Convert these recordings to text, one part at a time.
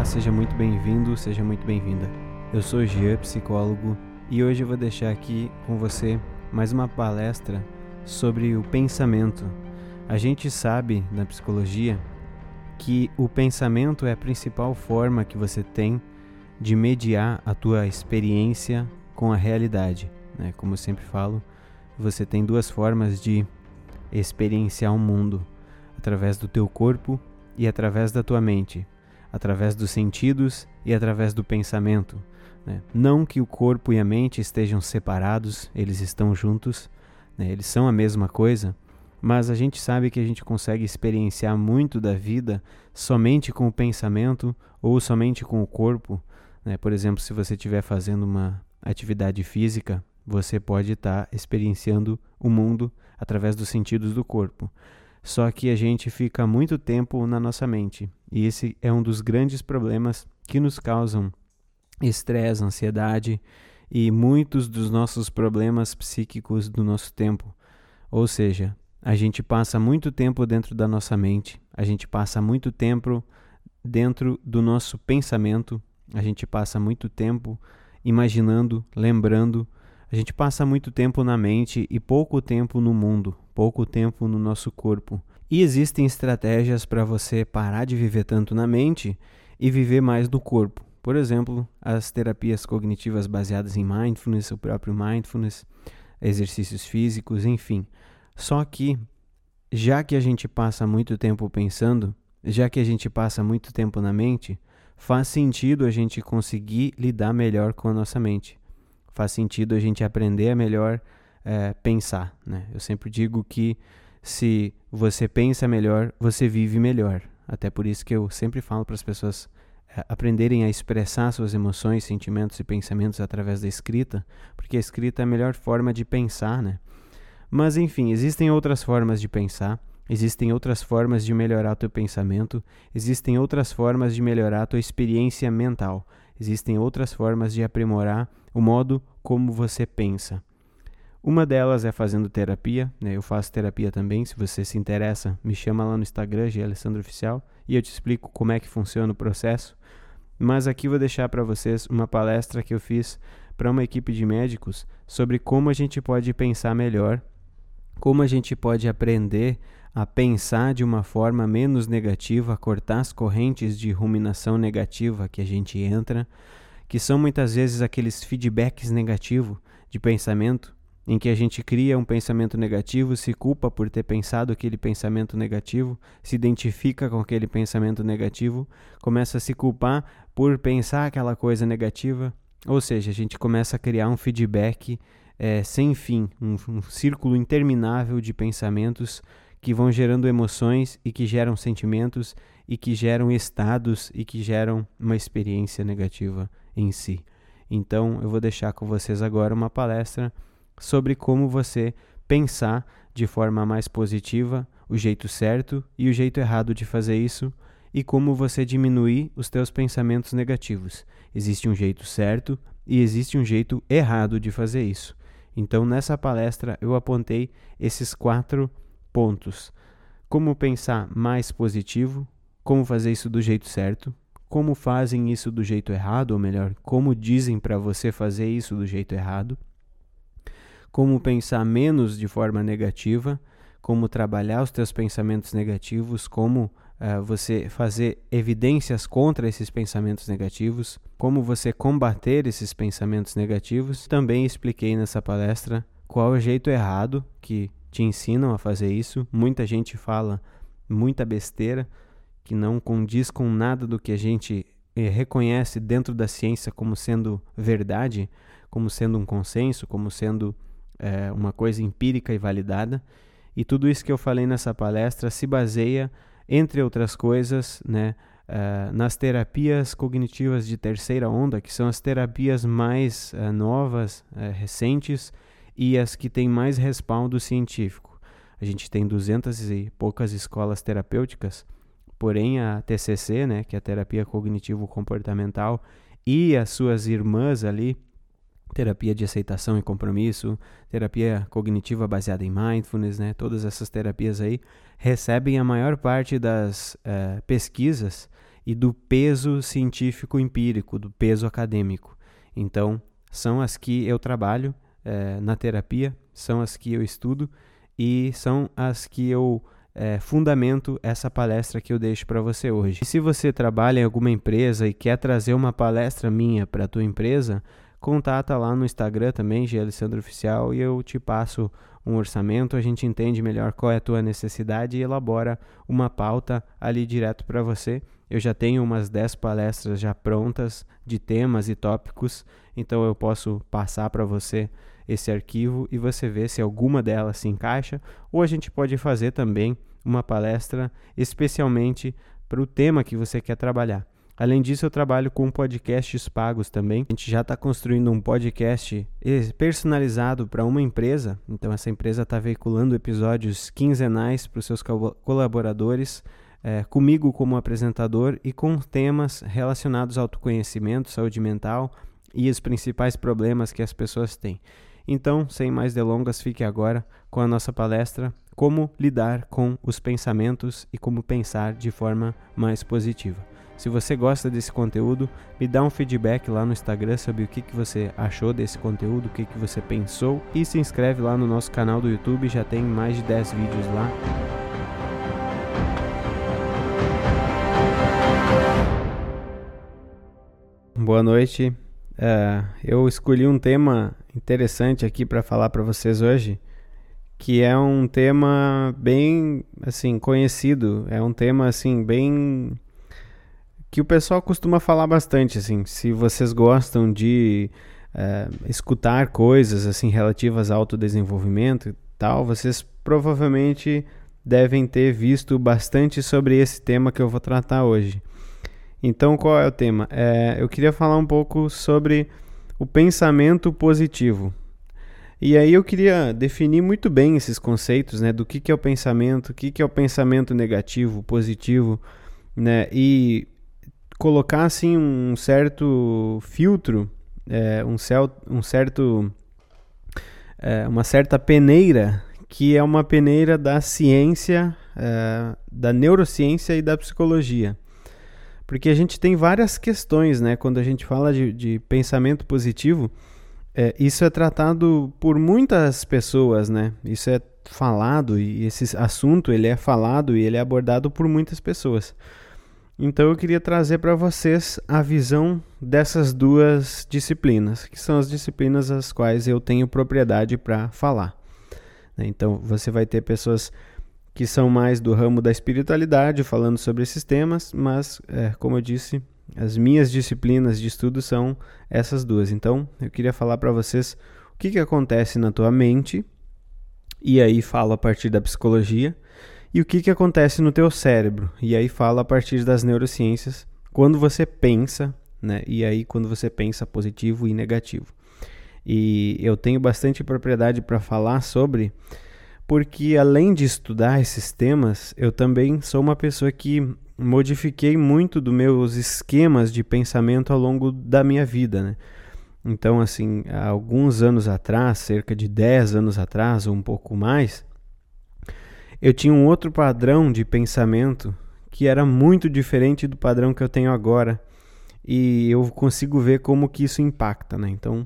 Olá, seja muito bem-vindo, seja muito bem-vinda. Eu sou Gia, psicólogo, e hoje eu vou deixar aqui com você mais uma palestra sobre o pensamento. A gente sabe na psicologia que o pensamento é a principal forma que você tem de mediar a tua experiência com a realidade. Né? Como eu sempre falo, você tem duas formas de experienciar o mundo: através do teu corpo e através da tua mente através dos sentidos e através do pensamento. Né? Não que o corpo e a mente estejam separados, eles estão juntos, né? eles são a mesma coisa, mas a gente sabe que a gente consegue experienciar muito da vida somente com o pensamento ou somente com o corpo. Né? Por exemplo, se você estiver fazendo uma atividade física, você pode estar tá experienciando o mundo através dos sentidos do corpo. Só que a gente fica muito tempo na nossa mente. E esse é um dos grandes problemas que nos causam estresse, ansiedade e muitos dos nossos problemas psíquicos do nosso tempo. Ou seja, a gente passa muito tempo dentro da nossa mente, a gente passa muito tempo dentro do nosso pensamento, a gente passa muito tempo imaginando, lembrando, a gente passa muito tempo na mente e pouco tempo no mundo, pouco tempo no nosso corpo. E existem estratégias para você parar de viver tanto na mente e viver mais no corpo. Por exemplo, as terapias cognitivas baseadas em mindfulness, o próprio mindfulness, exercícios físicos, enfim. Só que, já que a gente passa muito tempo pensando, já que a gente passa muito tempo na mente, faz sentido a gente conseguir lidar melhor com a nossa mente faz sentido a gente aprender a melhor é, pensar. Né? Eu sempre digo que se você pensa melhor, você vive melhor. Até por isso que eu sempre falo para as pessoas é, aprenderem a expressar suas emoções, sentimentos e pensamentos através da escrita, porque a escrita é a melhor forma de pensar, né? Mas enfim, existem outras formas de pensar, existem outras formas de melhorar teu pensamento, existem outras formas de melhorar tua experiência mental, existem outras formas de aprimorar o modo como você pensa. Uma delas é fazendo terapia, né? eu faço terapia também, se você se interessa, me chama lá no Instagram, de Alessandro Oficial, e eu te explico como é que funciona o processo. Mas aqui vou deixar para vocês uma palestra que eu fiz para uma equipe de médicos sobre como a gente pode pensar melhor, como a gente pode aprender a pensar de uma forma menos negativa, cortar as correntes de ruminação negativa que a gente entra, que são muitas vezes aqueles feedbacks negativos de pensamento, em que a gente cria um pensamento negativo, se culpa por ter pensado aquele pensamento negativo, se identifica com aquele pensamento negativo, começa a se culpar por pensar aquela coisa negativa, ou seja, a gente começa a criar um feedback é, sem fim, um, um círculo interminável de pensamentos que vão gerando emoções e que geram sentimentos e que geram estados e que geram uma experiência negativa em si. Então, eu vou deixar com vocês agora uma palestra sobre como você pensar de forma mais positiva, o jeito certo e o jeito errado de fazer isso e como você diminuir os teus pensamentos negativos. Existe um jeito certo e existe um jeito errado de fazer isso. Então, nessa palestra, eu apontei esses quatro pontos: como pensar mais positivo, como fazer isso do jeito certo, como fazem isso do jeito errado, ou melhor, como dizem para você fazer isso do jeito errado, como pensar menos de forma negativa, como trabalhar os teus pensamentos negativos, como uh, você fazer evidências contra esses pensamentos negativos, como você combater esses pensamentos negativos. Também expliquei nessa palestra qual é o jeito errado que te ensinam a fazer isso. Muita gente fala muita besteira que não condiz com nada do que a gente eh, reconhece dentro da ciência como sendo verdade, como sendo um consenso, como sendo eh, uma coisa empírica e validada. E tudo isso que eu falei nessa palestra se baseia, entre outras coisas, né, uh, nas terapias cognitivas de terceira onda, que são as terapias mais uh, novas, uh, recentes e as que têm mais respaldo científico. A gente tem duzentas e poucas escolas terapêuticas Porém, a TCC, né, que é a terapia cognitivo-comportamental, e as suas irmãs ali, terapia de aceitação e compromisso, terapia cognitiva baseada em mindfulness, né, todas essas terapias aí recebem a maior parte das uh, pesquisas e do peso científico empírico, do peso acadêmico. Então, são as que eu trabalho é, na terapia, são as que eu estudo e são as que eu é, fundamento essa palestra que eu deixo para você hoje. E se você trabalha em alguma empresa e quer trazer uma palestra minha para a tua empresa, contata lá no Instagram também, G Alessandro Oficial, e eu te passo um orçamento, a gente entende melhor qual é a tua necessidade e elabora uma pauta ali direto para você. Eu já tenho umas 10 palestras já prontas de temas e tópicos, então eu posso passar para você esse arquivo e você vê se alguma delas se encaixa, ou a gente pode fazer também uma palestra especialmente para o tema que você quer trabalhar. Além disso, eu trabalho com podcasts pagos também. A gente já está construindo um podcast personalizado para uma empresa. Então, essa empresa está veiculando episódios quinzenais para os seus colaboradores, é, comigo como apresentador e com temas relacionados ao autoconhecimento, saúde mental e os principais problemas que as pessoas têm. Então, sem mais delongas, fique agora com a nossa palestra Como lidar com os pensamentos e como pensar de forma mais positiva. Se você gosta desse conteúdo, me dá um feedback lá no Instagram sobre o que, que você achou desse conteúdo, o que, que você pensou e se inscreve lá no nosso canal do YouTube, já tem mais de 10 vídeos lá. Boa noite. Uh, eu escolhi um tema interessante aqui para falar para vocês hoje, que é um tema bem assim conhecido, é um tema assim bem que o pessoal costuma falar bastante, assim, se vocês gostam de é, escutar coisas assim relativas ao autodesenvolvimento e tal, vocês provavelmente devem ter visto bastante sobre esse tema que eu vou tratar hoje. Então, qual é o tema? É, eu queria falar um pouco sobre o pensamento positivo. E aí eu queria definir muito bem esses conceitos, né, do que, que é o pensamento, o que, que é o pensamento negativo, positivo, né, e colocar assim um certo filtro, é, um, cel, um certo, é, uma certa peneira que é uma peneira da ciência, é, da neurociência e da psicologia. Porque a gente tem várias questões, né? Quando a gente fala de, de pensamento positivo, é, isso é tratado por muitas pessoas, né? Isso é falado e esse assunto ele é falado e ele é abordado por muitas pessoas. Então eu queria trazer para vocês a visão dessas duas disciplinas, que são as disciplinas as quais eu tenho propriedade para falar. Né? Então você vai ter pessoas que são mais do ramo da espiritualidade falando sobre esses temas, mas é, como eu disse, as minhas disciplinas de estudo são essas duas. Então eu queria falar para vocês o que, que acontece na tua mente, e aí falo a partir da psicologia e o que, que acontece no teu cérebro. E aí fala a partir das neurociências quando você pensa, né? E aí quando você pensa positivo e negativo. E eu tenho bastante propriedade para falar sobre, porque além de estudar esses temas, eu também sou uma pessoa que modifiquei muito dos meus esquemas de pensamento ao longo da minha vida, né? Então, assim, há alguns anos atrás, cerca de 10 anos atrás ou um pouco mais, eu tinha um outro padrão de pensamento que era muito diferente do padrão que eu tenho agora. E eu consigo ver como que isso impacta, né? Então,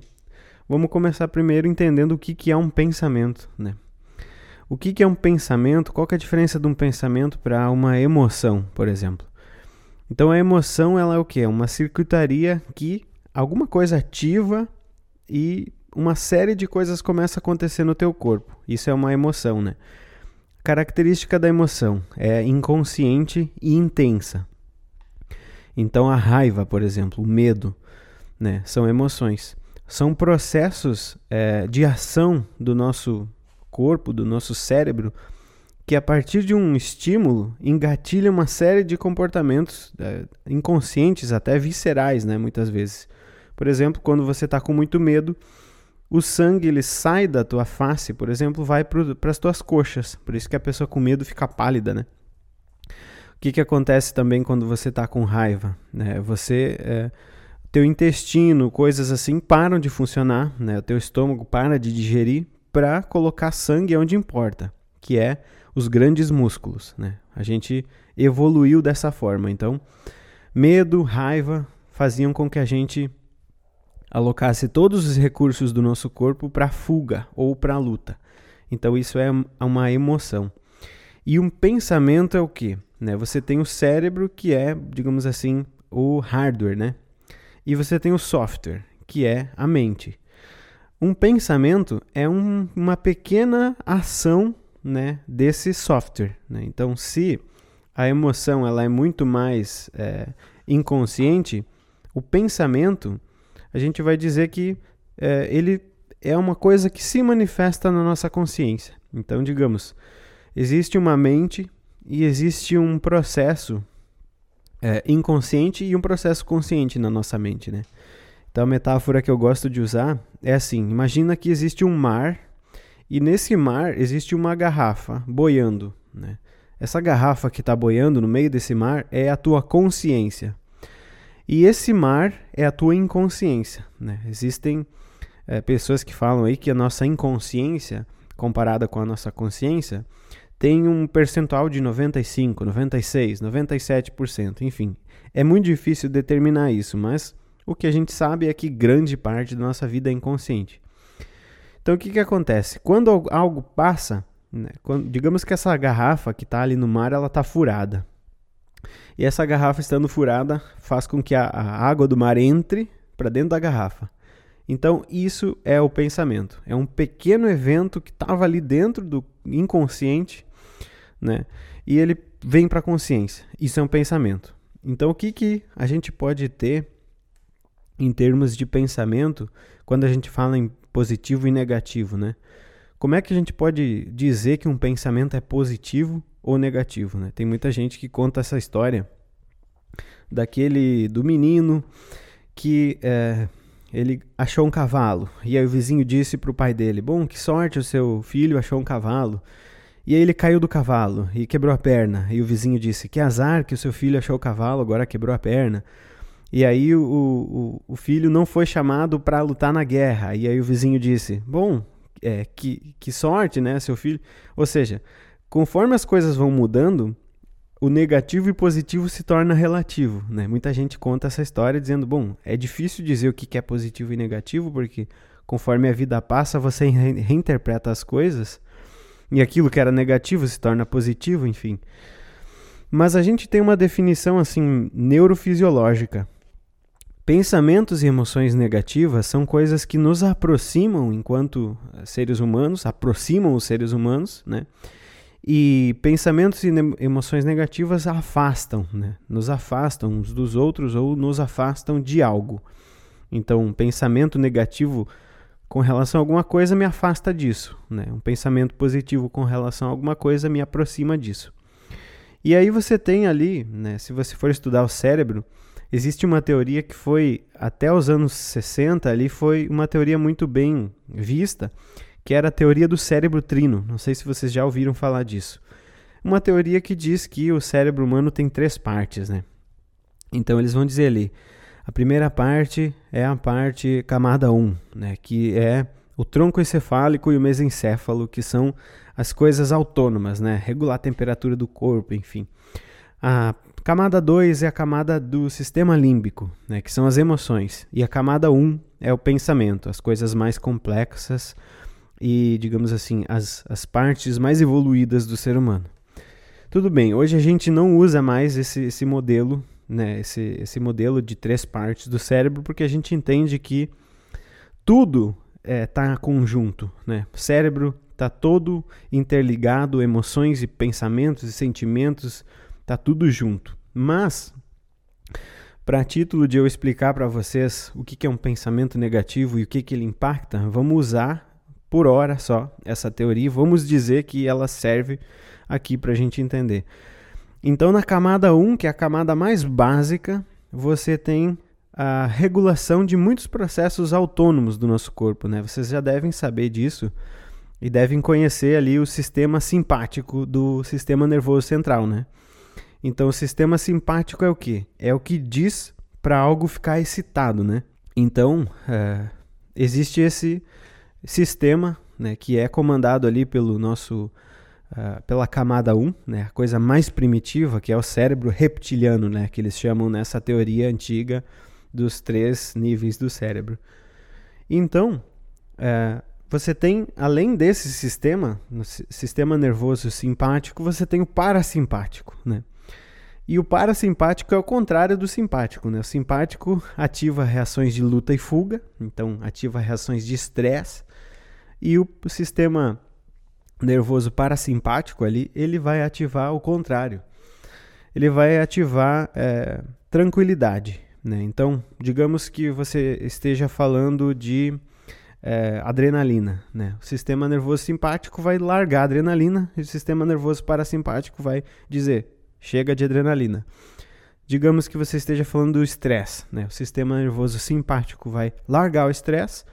vamos começar primeiro entendendo o que, que é um pensamento, né? O que, que é um pensamento? Qual é a diferença de um pensamento para uma emoção, por exemplo? Então, a emoção ela é o que? É uma circuitaria que alguma coisa ativa e uma série de coisas começa a acontecer no teu corpo. Isso é uma emoção, né? Característica da emoção é inconsciente e intensa. Então, a raiva, por exemplo, o medo, né, são emoções. São processos é, de ação do nosso corpo, do nosso cérebro, que a partir de um estímulo engatilha uma série de comportamentos é, inconscientes, até viscerais, né, muitas vezes. Por exemplo, quando você está com muito medo, o sangue ele sai da tua face, por exemplo, vai para as tuas coxas. Por isso que a pessoa com medo fica pálida, né? O que, que acontece também quando você está com raiva? Né? Você, é, teu intestino, coisas assim param de funcionar, né? O teu estômago para de digerir para colocar sangue onde importa, que é os grandes músculos, né? A gente evoluiu dessa forma. Então, Medo, raiva faziam com que a gente alocasse todos os recursos do nosso corpo para fuga ou para luta. Então isso é uma emoção. E um pensamento é o que? Né? Você tem o cérebro que é, digamos assim, o hardware, né? E você tem o software, que é a mente. Um pensamento é um, uma pequena ação né, desse software. Né? Então, se a emoção ela é muito mais é, inconsciente, o pensamento a gente vai dizer que é, ele é uma coisa que se manifesta na nossa consciência. Então, digamos, existe uma mente e existe um processo é, inconsciente e um processo consciente na nossa mente, né? Então, a metáfora que eu gosto de usar é assim: imagina que existe um mar e nesse mar existe uma garrafa boiando, né? Essa garrafa que está boiando no meio desse mar é a tua consciência. E esse mar é a tua inconsciência. Né? Existem é, pessoas que falam aí que a nossa inconsciência, comparada com a nossa consciência, tem um percentual de 95, 96, 97%. Enfim, é muito difícil determinar isso, mas o que a gente sabe é que grande parte da nossa vida é inconsciente. Então, o que, que acontece? Quando algo passa, né, quando, digamos que essa garrafa que está ali no mar, ela está furada. E essa garrafa estando furada faz com que a, a água do mar entre para dentro da garrafa. Então, isso é o pensamento. É um pequeno evento que estava ali dentro do inconsciente, né? E ele vem para a consciência. Isso é um pensamento. Então, o que, que a gente pode ter em termos de pensamento quando a gente fala em positivo e negativo, né? Como é que a gente pode dizer que um pensamento é positivo ou negativo, né? Tem muita gente que conta essa história daquele do menino que é, ele achou um cavalo e aí o vizinho disse para o pai dele: "Bom, que sorte o seu filho achou um cavalo". E aí ele caiu do cavalo e quebrou a perna. E o vizinho disse: Que azar que o seu filho achou o cavalo, agora quebrou a perna. E aí o, o, o filho não foi chamado para lutar na guerra. E aí o vizinho disse: Bom, é, que, que sorte, né, seu filho? Ou seja, Conforme as coisas vão mudando, o negativo e positivo se torna relativo. Né? Muita gente conta essa história dizendo: bom, é difícil dizer o que é positivo e negativo, porque conforme a vida passa, você reinterpreta as coisas e aquilo que era negativo se torna positivo, enfim. Mas a gente tem uma definição assim neurofisiológica. Pensamentos e emoções negativas são coisas que nos aproximam enquanto seres humanos, aproximam os seres humanos, né? E pensamentos e emoções negativas afastam, né? nos afastam uns dos outros ou nos afastam de algo. Então, um pensamento negativo com relação a alguma coisa me afasta disso. Né? Um pensamento positivo com relação a alguma coisa me aproxima disso. E aí você tem ali, né, se você for estudar o cérebro, existe uma teoria que foi, até os anos 60 ali, foi uma teoria muito bem vista, que era a teoria do cérebro trino. Não sei se vocês já ouviram falar disso. Uma teoria que diz que o cérebro humano tem três partes, né? Então eles vão dizer ali, a primeira parte é a parte camada 1, né, que é o tronco encefálico e o mesencéfalo, que são as coisas autônomas, né, regular a temperatura do corpo, enfim. A camada 2 é a camada do sistema límbico, né, que são as emoções, e a camada 1 é o pensamento, as coisas mais complexas, e, digamos assim, as, as partes mais evoluídas do ser humano. Tudo bem, hoje a gente não usa mais esse, esse modelo, né, esse, esse modelo de três partes do cérebro, porque a gente entende que tudo está é, tá conjunto. Né? O cérebro está todo interligado, emoções e pensamentos e sentimentos, está tudo junto. Mas, para título de eu explicar para vocês o que, que é um pensamento negativo e o que, que ele impacta, vamos usar por hora só essa teoria. Vamos dizer que ela serve aqui para a gente entender. Então, na camada 1, que é a camada mais básica, você tem a regulação de muitos processos autônomos do nosso corpo. Né? Vocês já devem saber disso e devem conhecer ali o sistema simpático do sistema nervoso central. Né? Então, o sistema simpático é o que? É o que diz para algo ficar excitado. Né? Então, é, existe esse sistema, né, que é comandado ali pelo nosso uh, pela camada 1, né, a coisa mais primitiva, que é o cérebro reptiliano, né, que eles chamam nessa teoria antiga dos três níveis do cérebro. Então, uh, você tem, além desse sistema, no sistema nervoso simpático, você tem o parasimpático, né? E o parasimpático é o contrário do simpático, né? O simpático ativa reações de luta e fuga, então ativa reações de estresse, e o sistema nervoso parasimpático ali, ele vai ativar o contrário. Ele vai ativar é, tranquilidade. Né? Então, digamos que você esteja falando de é, adrenalina. Né? O sistema nervoso simpático vai largar a adrenalina e o sistema nervoso parasimpático vai dizer: chega de adrenalina. Digamos que você esteja falando do estresse. Né? O sistema nervoso simpático vai largar o estresse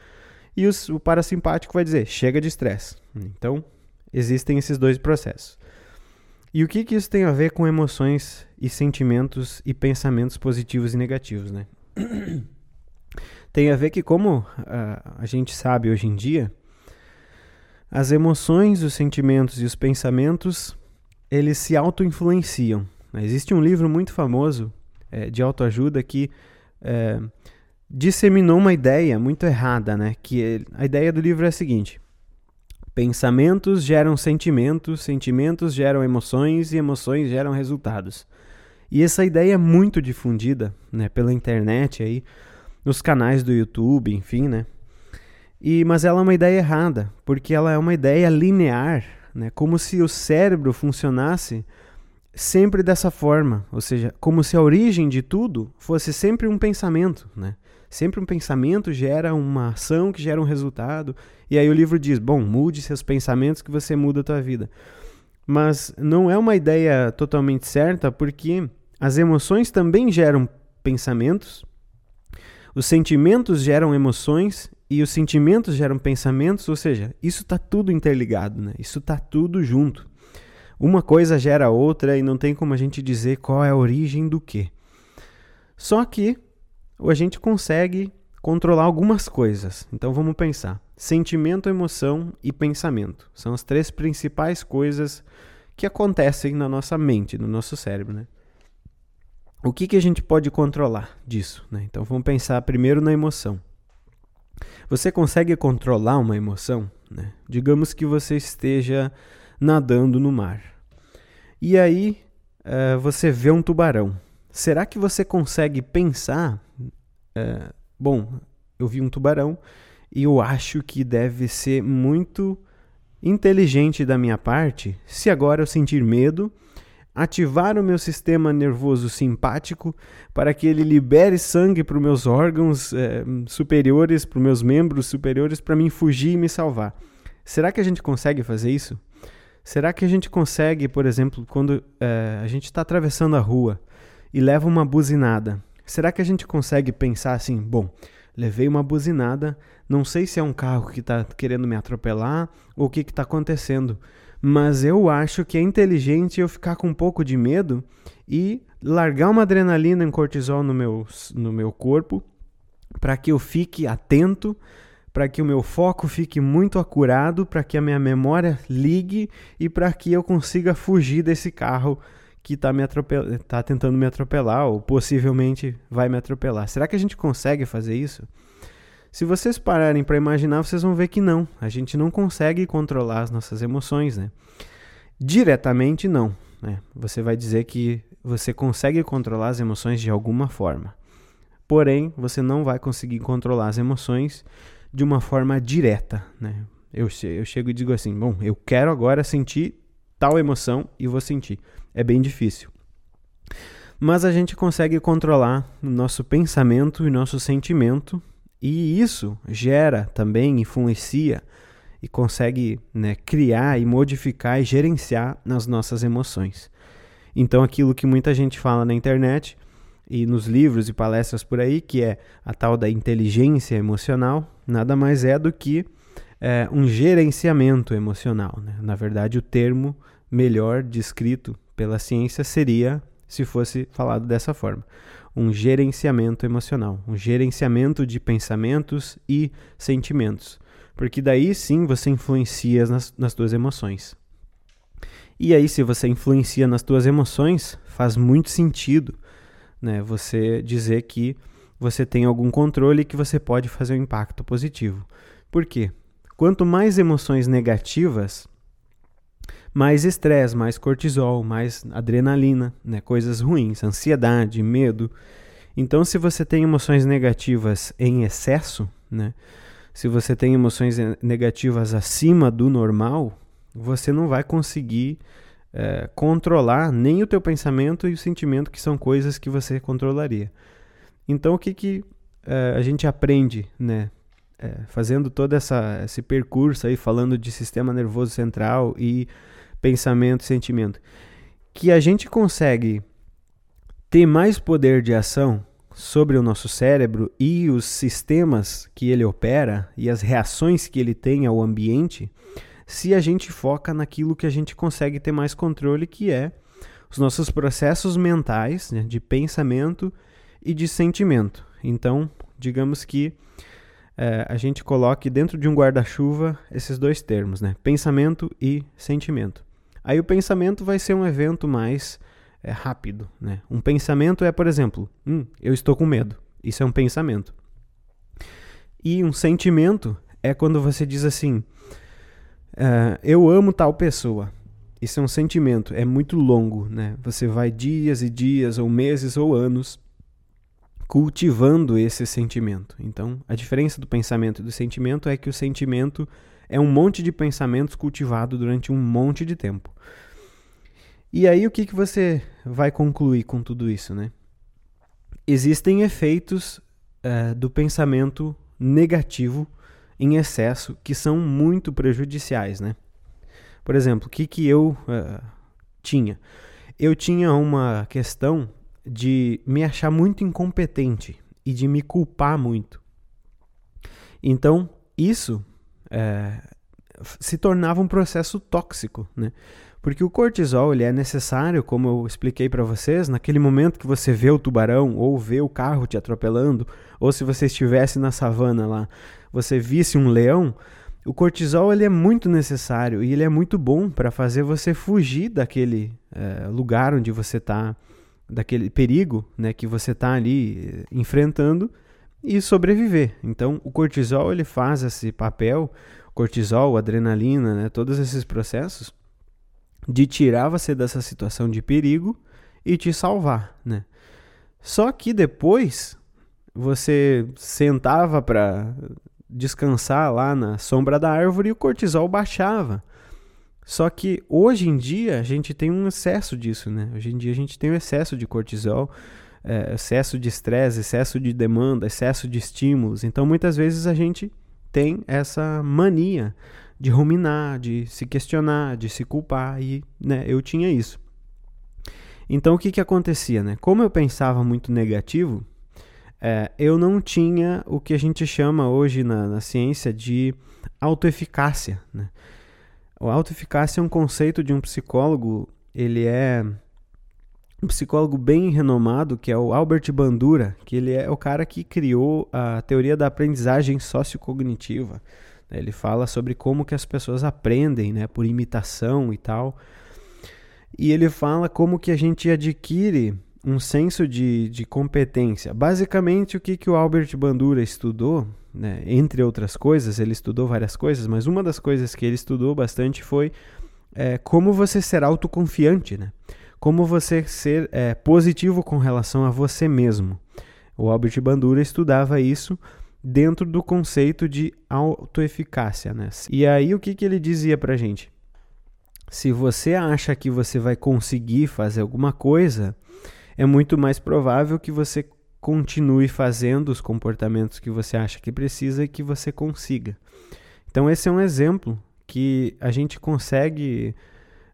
e os, o parasimpático vai dizer: chega de estresse. Então, existem esses dois processos. E o que, que isso tem a ver com emoções e sentimentos e pensamentos positivos e negativos, né? tem a ver que, como uh, a gente sabe hoje em dia, as emoções, os sentimentos e os pensamentos, eles se auto-influenciam. Né? Existe um livro muito famoso é, de autoajuda que é, disseminou uma ideia muito errada, né? Que a ideia do livro é a seguinte: pensamentos geram sentimentos, sentimentos geram emoções e emoções geram resultados. E essa ideia é muito difundida, né, pela internet aí, nos canais do YouTube, enfim, né? E mas ela é uma ideia errada, porque ela é uma ideia linear, né? Como se o cérebro funcionasse sempre dessa forma, ou seja, como se a origem de tudo fosse sempre um pensamento, né? Sempre um pensamento gera uma ação que gera um resultado. E aí o livro diz: bom, mude seus pensamentos que você muda a tua vida. Mas não é uma ideia totalmente certa, porque as emoções também geram pensamentos, os sentimentos geram emoções e os sentimentos geram pensamentos, ou seja, isso está tudo interligado, né? isso está tudo junto. Uma coisa gera outra e não tem como a gente dizer qual é a origem do que. Só que a gente consegue controlar algumas coisas. Então vamos pensar: sentimento, emoção e pensamento são as três principais coisas que acontecem na nossa mente, no nosso cérebro, né? O que, que a gente pode controlar disso? Né? Então vamos pensar primeiro na emoção. Você consegue controlar uma emoção? Né? Digamos que você esteja nadando no mar. E aí uh, você vê um tubarão. Será que você consegue pensar? É, bom, eu vi um tubarão e eu acho que deve ser muito inteligente da minha parte se agora eu sentir medo, ativar o meu sistema nervoso simpático para que ele libere sangue para os meus órgãos é, superiores, para os meus membros superiores, para mim fugir e me salvar. Será que a gente consegue fazer isso? Será que a gente consegue, por exemplo, quando é, a gente está atravessando a rua e leva uma buzinada. Será que a gente consegue pensar assim, bom, levei uma buzinada, não sei se é um carro que está querendo me atropelar ou o que está acontecendo, mas eu acho que é inteligente eu ficar com um pouco de medo e largar uma adrenalina em cortisol no meu, no meu corpo para que eu fique atento, para que o meu foco fique muito acurado, para que a minha memória ligue e para que eu consiga fugir desse carro que está me atropel... tá tentando me atropelar ou possivelmente vai me atropelar. Será que a gente consegue fazer isso? Se vocês pararem para imaginar, vocês vão ver que não. A gente não consegue controlar as nossas emoções, né? Diretamente não. Né? Você vai dizer que você consegue controlar as emoções de alguma forma. Porém, você não vai conseguir controlar as emoções de uma forma direta, né? Eu, eu chego e digo assim: bom, eu quero agora sentir tal emoção e vou sentir é bem difícil. Mas a gente consegue controlar o nosso pensamento e nosso sentimento, e isso gera também, influencia e consegue né, criar e modificar e gerenciar nas nossas emoções. Então, aquilo que muita gente fala na internet e nos livros e palestras por aí, que é a tal da inteligência emocional, nada mais é do que é, um gerenciamento emocional. Né? Na verdade, o termo melhor descrito pela ciência seria, se fosse falado dessa forma, um gerenciamento emocional, um gerenciamento de pensamentos e sentimentos, porque daí sim você influencia nas, nas suas emoções. E aí, se você influencia nas tuas emoções, faz muito sentido né, você dizer que você tem algum controle e que você pode fazer um impacto positivo. Por quê? Quanto mais emoções negativas, mais estresse, mais cortisol, mais adrenalina, né, coisas ruins, ansiedade, medo. Então, se você tem emoções negativas em excesso, né, se você tem emoções negativas acima do normal, você não vai conseguir é, controlar nem o teu pensamento e o sentimento, que são coisas que você controlaria. Então, o que, que é, a gente aprende, né? É, fazendo todo essa, esse percurso aí, falando de sistema nervoso central e pensamento e sentimento, que a gente consegue ter mais poder de ação sobre o nosso cérebro e os sistemas que ele opera e as reações que ele tem ao ambiente se a gente foca naquilo que a gente consegue ter mais controle, que é os nossos processos mentais, né, de pensamento e de sentimento. Então, digamos que é, a gente coloque dentro de um guarda-chuva esses dois termos, né, pensamento e sentimento. Aí o pensamento vai ser um evento mais é, rápido. Né? Um pensamento é, por exemplo, hum, eu estou com medo. Isso é um pensamento. E um sentimento é quando você diz assim: Uh, eu amo tal pessoa. Isso é um sentimento, é muito longo, né? Você vai dias e dias, ou meses, ou anos cultivando esse sentimento. Então, a diferença do pensamento e do sentimento é que o sentimento é um monte de pensamentos cultivado durante um monte de tempo. E aí, o que, que você vai concluir com tudo isso, né? Existem efeitos uh, do pensamento negativo em excesso que são muito prejudiciais, né? Por exemplo, o que, que eu uh, tinha? Eu tinha uma questão de me achar muito incompetente e de me culpar muito. Então, isso é, se tornava um processo tóxico, né? Porque o cortisol ele é necessário, como eu expliquei para vocês, naquele momento que você vê o tubarão ou vê o carro te atropelando, ou se você estivesse na savana lá, você visse um leão, o cortisol ele é muito necessário e ele é muito bom para fazer você fugir daquele é, lugar onde você está, daquele perigo né, que você está ali enfrentando e sobreviver. Então, o cortisol ele faz esse papel, cortisol, adrenalina, né, todos esses processos de tirar você dessa situação de perigo e te salvar, né? Só que depois você sentava para descansar lá na sombra da árvore e o cortisol baixava. Só que hoje em dia a gente tem um excesso disso, né? Hoje em dia a gente tem um excesso de cortisol, é, excesso de estresse, excesso de demanda, excesso de estímulos. Então muitas vezes a gente tem essa mania de ruminar, de se questionar, de se culpar e, né, eu tinha isso. Então o que que acontecia, né? Como eu pensava muito negativo, é, eu não tinha o que a gente chama hoje na, na ciência de autoeficácia, né? O autoeficácia é um conceito de um psicólogo, ele é um psicólogo bem renomado, que é o Albert Bandura, que ele é o cara que criou a teoria da aprendizagem sociocognitiva. Ele fala sobre como que as pessoas aprendem, né, por imitação e tal. E ele fala como que a gente adquire um senso de, de competência. Basicamente, o que, que o Albert Bandura estudou, né, entre outras coisas, ele estudou várias coisas, mas uma das coisas que ele estudou bastante foi é, como você ser autoconfiante, né? Como você ser é, positivo com relação a você mesmo. O Albert Bandura estudava isso dentro do conceito de autoeficácia. Né? E aí o que, que ele dizia para gente? Se você acha que você vai conseguir fazer alguma coisa, é muito mais provável que você continue fazendo os comportamentos que você acha que precisa e que você consiga. Então, esse é um exemplo que a gente consegue,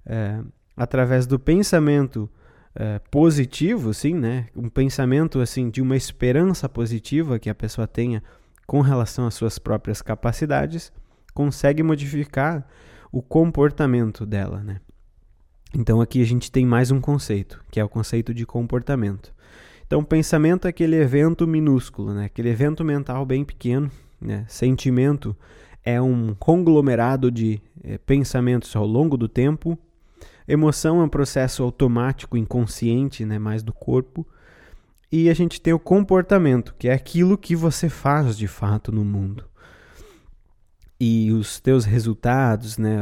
é, através do pensamento é, positivo, sim, né? Um pensamento assim de uma esperança positiva que a pessoa tenha com relação às suas próprias capacidades, consegue modificar o comportamento dela, né? Então aqui a gente tem mais um conceito, que é o conceito de comportamento. Então, pensamento é aquele evento minúsculo, né? aquele evento mental bem pequeno. Né? Sentimento é um conglomerado de é, pensamentos ao longo do tempo Emoção é um processo automático, inconsciente, né, mais do corpo. E a gente tem o comportamento, que é aquilo que você faz de fato no mundo. E os teus resultados, né,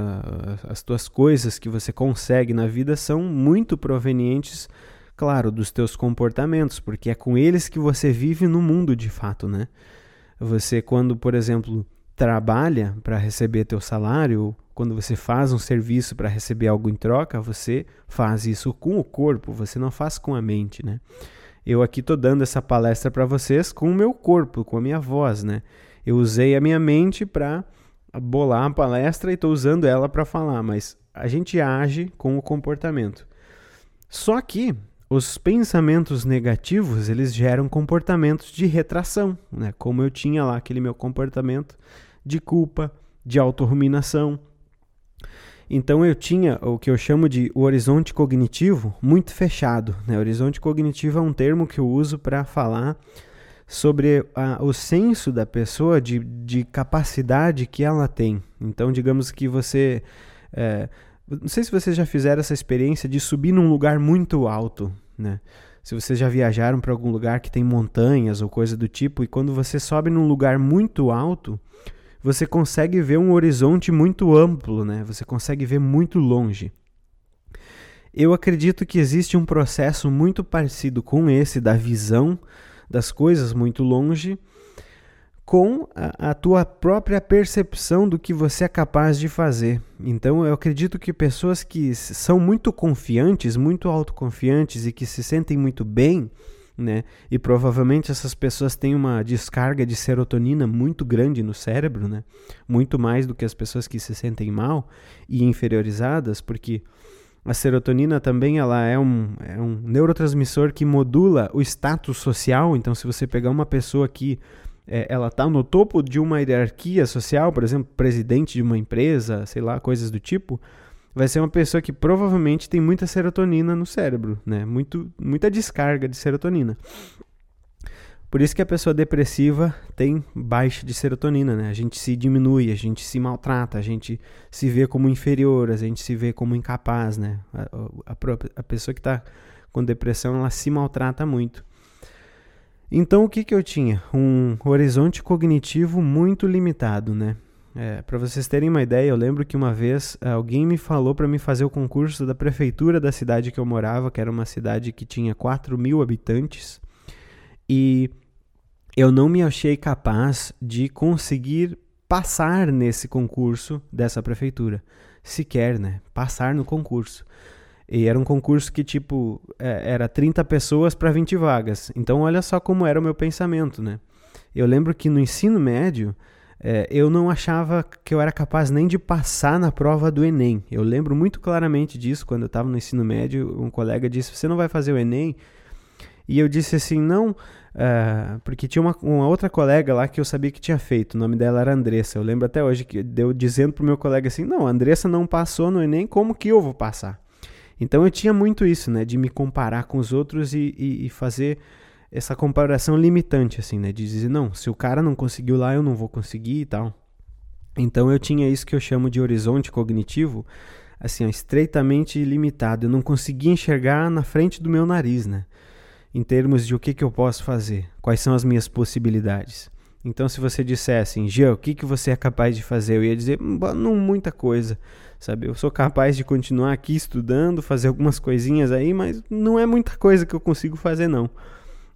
as tuas coisas que você consegue na vida são muito provenientes, claro, dos teus comportamentos, porque é com eles que você vive no mundo de fato, né? Você quando, por exemplo, trabalha para receber teu salário, quando você faz um serviço para receber algo em troca, você faz isso com o corpo, você não faz com a mente, né? Eu aqui tô dando essa palestra para vocês com o meu corpo, com a minha voz, né? Eu usei a minha mente para bolar a palestra e tô usando ela para falar, mas a gente age com o comportamento. Só que os pensamentos negativos, eles geram comportamentos de retração, né? Como eu tinha lá aquele meu comportamento de culpa, de autorruminação. Então eu tinha o que eu chamo de o horizonte cognitivo muito fechado. Né? Horizonte cognitivo é um termo que eu uso para falar sobre a, o senso da pessoa de, de capacidade que ela tem. Então, digamos que você. É, não sei se vocês já fizeram essa experiência de subir num lugar muito alto, né? Se vocês já viajaram para algum lugar que tem montanhas ou coisa do tipo, e quando você sobe num lugar muito alto, você consegue ver um horizonte muito amplo, né? Você consegue ver muito longe. Eu acredito que existe um processo muito parecido com esse da visão das coisas muito longe, com a, a, tua própria percepção do que você é capaz de fazer. Então, eu acredito que pessoas que são muito confiantes, muito autoconfiantes e que se sentem muito bem, né? E provavelmente essas pessoas têm uma descarga de serotonina muito grande no cérebro, né? Muito mais do que as pessoas que se sentem mal e inferiorizadas, porque a serotonina também ela é um, é um neurotransmissor que modula o status social. Então, se você pegar uma pessoa que é, ela está no topo de uma hierarquia social, por exemplo, presidente de uma empresa, sei lá, coisas do tipo, vai ser uma pessoa que provavelmente tem muita serotonina no cérebro, né? Muito, muita descarga de serotonina. Por isso que a pessoa depressiva tem baixa de serotonina, né? A gente se diminui, a gente se maltrata, a gente se vê como inferior, a gente se vê como incapaz, né? A, a, a pessoa que está com depressão, ela se maltrata muito. Então, o que, que eu tinha? Um horizonte cognitivo muito limitado, né? É, para vocês terem uma ideia, eu lembro que uma vez eh, alguém me falou para me fazer o concurso da prefeitura da cidade que eu morava, que era uma cidade que tinha 4 mil habitantes, e eu não me achei capaz de conseguir passar nesse concurso dessa prefeitura, sequer, né? Passar no concurso. E era um concurso que, tipo, é, era 30 pessoas para 20 vagas. Então, olha só como era o meu pensamento, né? Eu lembro que no ensino médio é, eu não achava que eu era capaz nem de passar na prova do Enem. Eu lembro muito claramente disso quando eu estava no ensino médio. Um colega disse: Você não vai fazer o Enem? E eu disse assim: Não, uh, porque tinha uma, uma, outra colega lá que eu sabia que tinha feito. O nome dela era Andressa. Eu lembro até hoje que deu dizendo pro meu colega assim: Não, a Andressa não passou no Enem, como que eu vou passar? Então eu tinha muito isso, né, de me comparar com os outros e, e, e fazer essa comparação limitante, assim, né? De dizer, não, se o cara não conseguiu lá, eu não vou conseguir e tal. Então eu tinha isso que eu chamo de horizonte cognitivo, assim, ó, estreitamente limitado. Eu não conseguia enxergar na frente do meu nariz, né? Em termos de o que, que eu posso fazer, quais são as minhas possibilidades. Então, se você dissesse, assim, Gê, o que, que você é capaz de fazer? Eu ia dizer, hum, não muita coisa, sabe? Eu sou capaz de continuar aqui estudando, fazer algumas coisinhas aí, mas não é muita coisa que eu consigo fazer, não.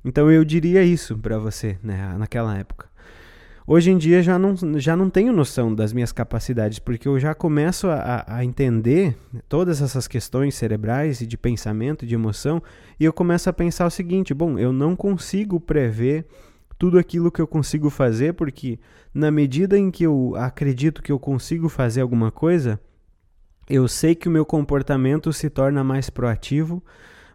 Então eu diria isso para você, né, naquela época. Hoje em dia já não, já não tenho noção das minhas capacidades, porque eu já começo a, a entender todas essas questões cerebrais e de pensamento, de emoção, e eu começo a pensar o seguinte: bom, eu não consigo prever tudo aquilo que eu consigo fazer, porque na medida em que eu acredito que eu consigo fazer alguma coisa, eu sei que o meu comportamento se torna mais proativo,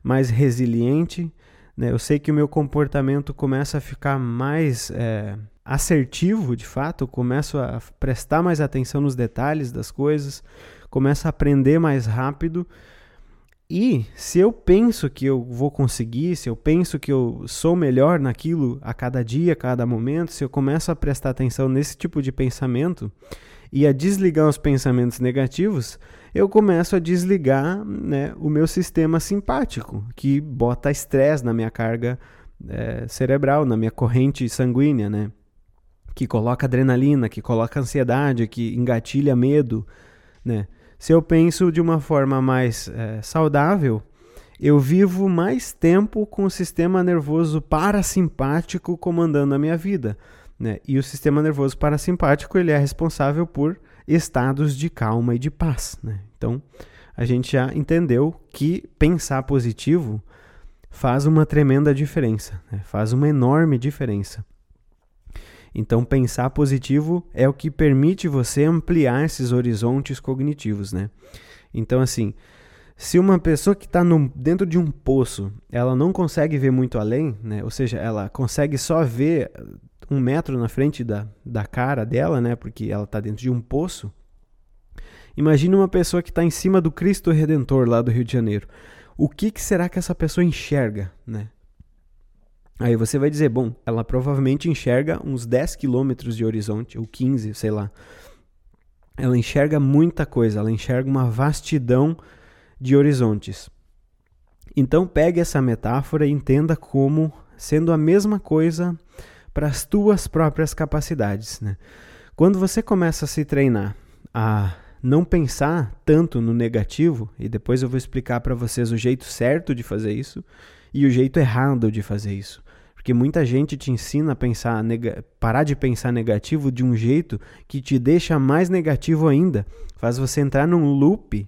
mais resiliente né? Eu sei que o meu comportamento começa a ficar mais é, assertivo, de fato, eu começo a prestar mais atenção nos detalhes das coisas, começo a aprender mais rápido. E se eu penso que eu vou conseguir, se eu penso que eu sou melhor naquilo a cada dia, a cada momento, se eu começo a prestar atenção nesse tipo de pensamento e a desligar os pensamentos negativos, eu começo a desligar né, o meu sistema simpático, que bota estresse na minha carga é, cerebral, na minha corrente sanguínea, né? Que coloca adrenalina, que coloca ansiedade, que engatilha medo, né? Se eu penso de uma forma mais é, saudável, eu vivo mais tempo com o sistema nervoso parasimpático comandando a minha vida. Né? E o sistema nervoso parasimpático ele é responsável por estados de calma e de paz. Né? Então, a gente já entendeu que pensar positivo faz uma tremenda diferença, né? faz uma enorme diferença. Então, pensar positivo é o que permite você ampliar esses horizontes cognitivos, né? Então, assim, se uma pessoa que está dentro de um poço, ela não consegue ver muito além, né? Ou seja, ela consegue só ver um metro na frente da, da cara dela, né? Porque ela está dentro de um poço. Imagine uma pessoa que está em cima do Cristo Redentor lá do Rio de Janeiro. O que, que será que essa pessoa enxerga, né? Aí você vai dizer, bom, ela provavelmente enxerga uns 10 quilômetros de horizonte, ou 15, sei lá. Ela enxerga muita coisa, ela enxerga uma vastidão de horizontes. Então pegue essa metáfora e entenda como sendo a mesma coisa para as tuas próprias capacidades. Né? Quando você começa a se treinar a não pensar tanto no negativo, e depois eu vou explicar para vocês o jeito certo de fazer isso e o jeito errado de fazer isso. Porque muita gente te ensina a pensar parar de pensar negativo de um jeito que te deixa mais negativo ainda, faz você entrar num loop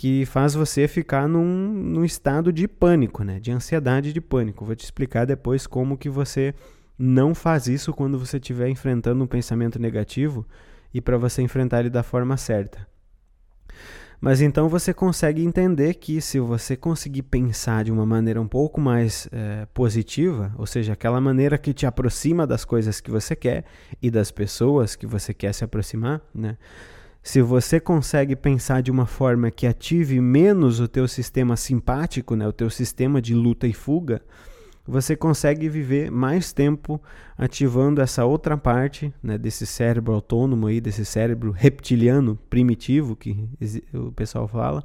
que faz você ficar num, num estado de pânico, né? De ansiedade de pânico. Vou te explicar depois como que você não faz isso quando você estiver enfrentando um pensamento negativo e para você enfrentar ele da forma certa. Mas então você consegue entender que se você conseguir pensar de uma maneira um pouco mais é, positiva, ou seja, aquela maneira que te aproxima das coisas que você quer e das pessoas que você quer se aproximar, né? Se você consegue pensar de uma forma que ative menos o teu sistema simpático, né, o teu sistema de luta e fuga, você consegue viver mais tempo ativando essa outra parte né, desse cérebro autônomo aí, desse cérebro reptiliano primitivo que o pessoal fala,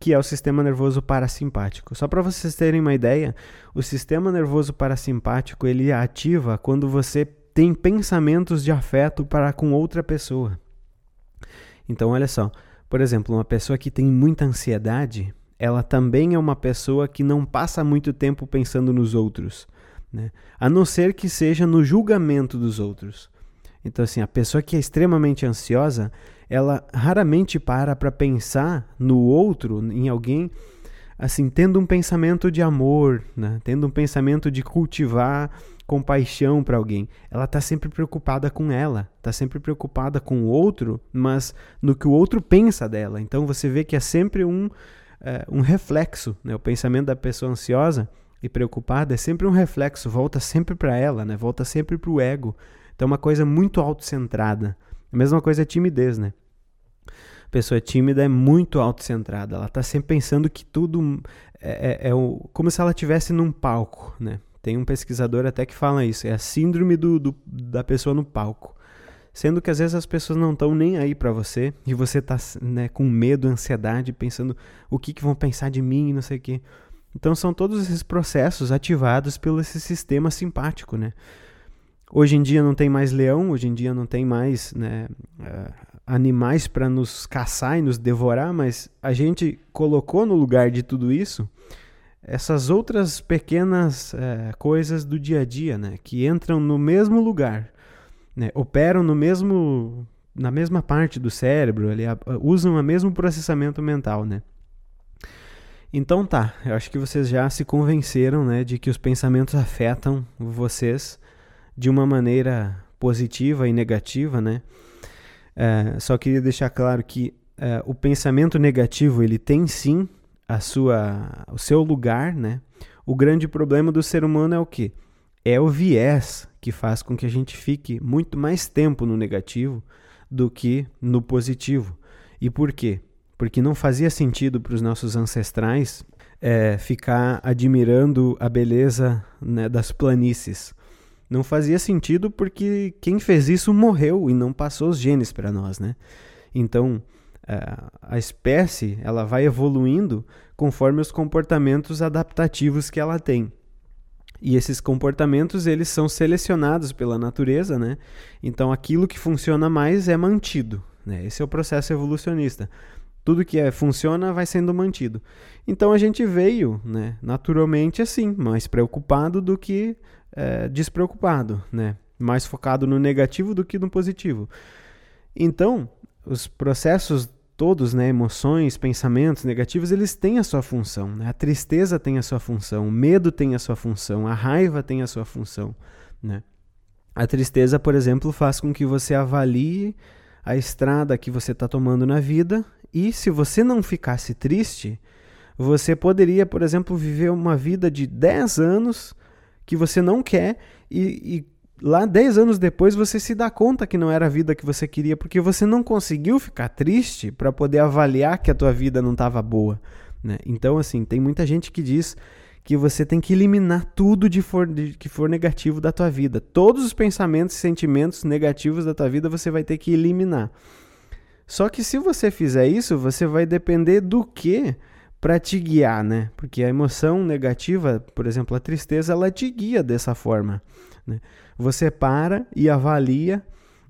que é o sistema nervoso parasimpático. Só para vocês terem uma ideia, o sistema nervoso parasimpático ele ativa quando você tem pensamentos de afeto para com outra pessoa. Então, olha só, por exemplo, uma pessoa que tem muita ansiedade, ela também é uma pessoa que não passa muito tempo pensando nos outros, né? a não ser que seja no julgamento dos outros. Então, assim, a pessoa que é extremamente ansiosa, ela raramente para para pensar no outro, em alguém, assim, tendo um pensamento de amor, né? tendo um pensamento de cultivar compaixão para alguém. Ela está sempre preocupada com ela, está sempre preocupada com o outro, mas no que o outro pensa dela. Então você vê que é sempre um é, um reflexo, né? O pensamento da pessoa ansiosa e preocupada é sempre um reflexo, volta sempre para ela, né? Volta sempre para o ego. Então, é uma coisa muito autocentrada. A mesma coisa é timidez, né? Pessoa tímida é muito autocentrada. Ela está sempre pensando que tudo é, é, é o, como se ela estivesse num palco, né? Tem um pesquisador até que fala isso. É a síndrome do, do da pessoa no palco. Sendo que às vezes as pessoas não estão nem aí para você e você está né, com medo, ansiedade, pensando o que, que vão pensar de mim e não sei o quê. Então são todos esses processos ativados pelo esse sistema simpático, né? Hoje em dia não tem mais leão, hoje em dia não tem mais né, uh, animais para nos caçar e nos devorar, mas a gente colocou no lugar de tudo isso essas outras pequenas uh, coisas do dia a dia, né, que entram no mesmo lugar né, operam no mesmo, na mesma parte do cérebro, ali, usam o mesmo processamento mental, né? Então tá, eu acho que vocês já se convenceram, né, de que os pensamentos afetam vocês de uma maneira positiva e negativa, né? É, só queria deixar claro que é, o pensamento negativo ele tem sim a sua, o seu lugar, né? O grande problema do ser humano é o que? É o viés que faz com que a gente fique muito mais tempo no negativo do que no positivo. E por quê? Porque não fazia sentido para os nossos ancestrais é, ficar admirando a beleza né, das planícies. Não fazia sentido porque quem fez isso morreu e não passou os genes para nós, né? Então, a espécie ela vai evoluindo conforme os comportamentos adaptativos que ela tem. E esses comportamentos eles são selecionados pela natureza, né? Então aquilo que funciona mais é mantido. Né? Esse é o processo evolucionista. Tudo que é, funciona vai sendo mantido. Então a gente veio, né, naturalmente assim, mais preocupado do que é, despreocupado, né? mais focado no negativo do que no positivo. Então, os processos todos, né, emoções, pensamentos negativos, eles têm a sua função. Né? A tristeza tem a sua função, o medo tem a sua função, a raiva tem a sua função. Né? A tristeza, por exemplo, faz com que você avalie a estrada que você está tomando na vida e se você não ficasse triste, você poderia, por exemplo, viver uma vida de 10 anos que você não quer e, e lá 10 anos depois você se dá conta que não era a vida que você queria, porque você não conseguiu ficar triste para poder avaliar que a tua vida não estava boa. Né? Então, assim, tem muita gente que diz que você tem que eliminar tudo de, for, de que for negativo da tua vida. Todos os pensamentos e sentimentos negativos da tua vida você vai ter que eliminar. Só que se você fizer isso, você vai depender do que para te guiar, né? Porque a emoção negativa, por exemplo, a tristeza, ela te guia dessa forma. Né? Você para e avalia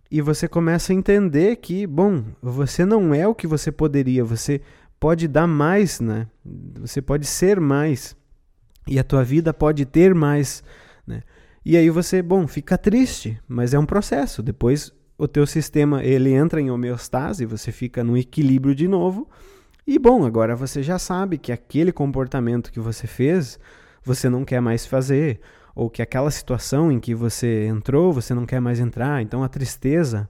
e você começa a entender que, bom, você não é o que você poderia, você pode dar mais, né? Você pode ser mais e a tua vida pode ter mais, né? E aí você, bom, fica triste, mas é um processo. Depois o teu sistema ele entra em homeostase, você fica no equilíbrio de novo. E bom, agora você já sabe que aquele comportamento que você fez, você não quer mais fazer, ou que aquela situação em que você entrou, você não quer mais entrar. Então a tristeza,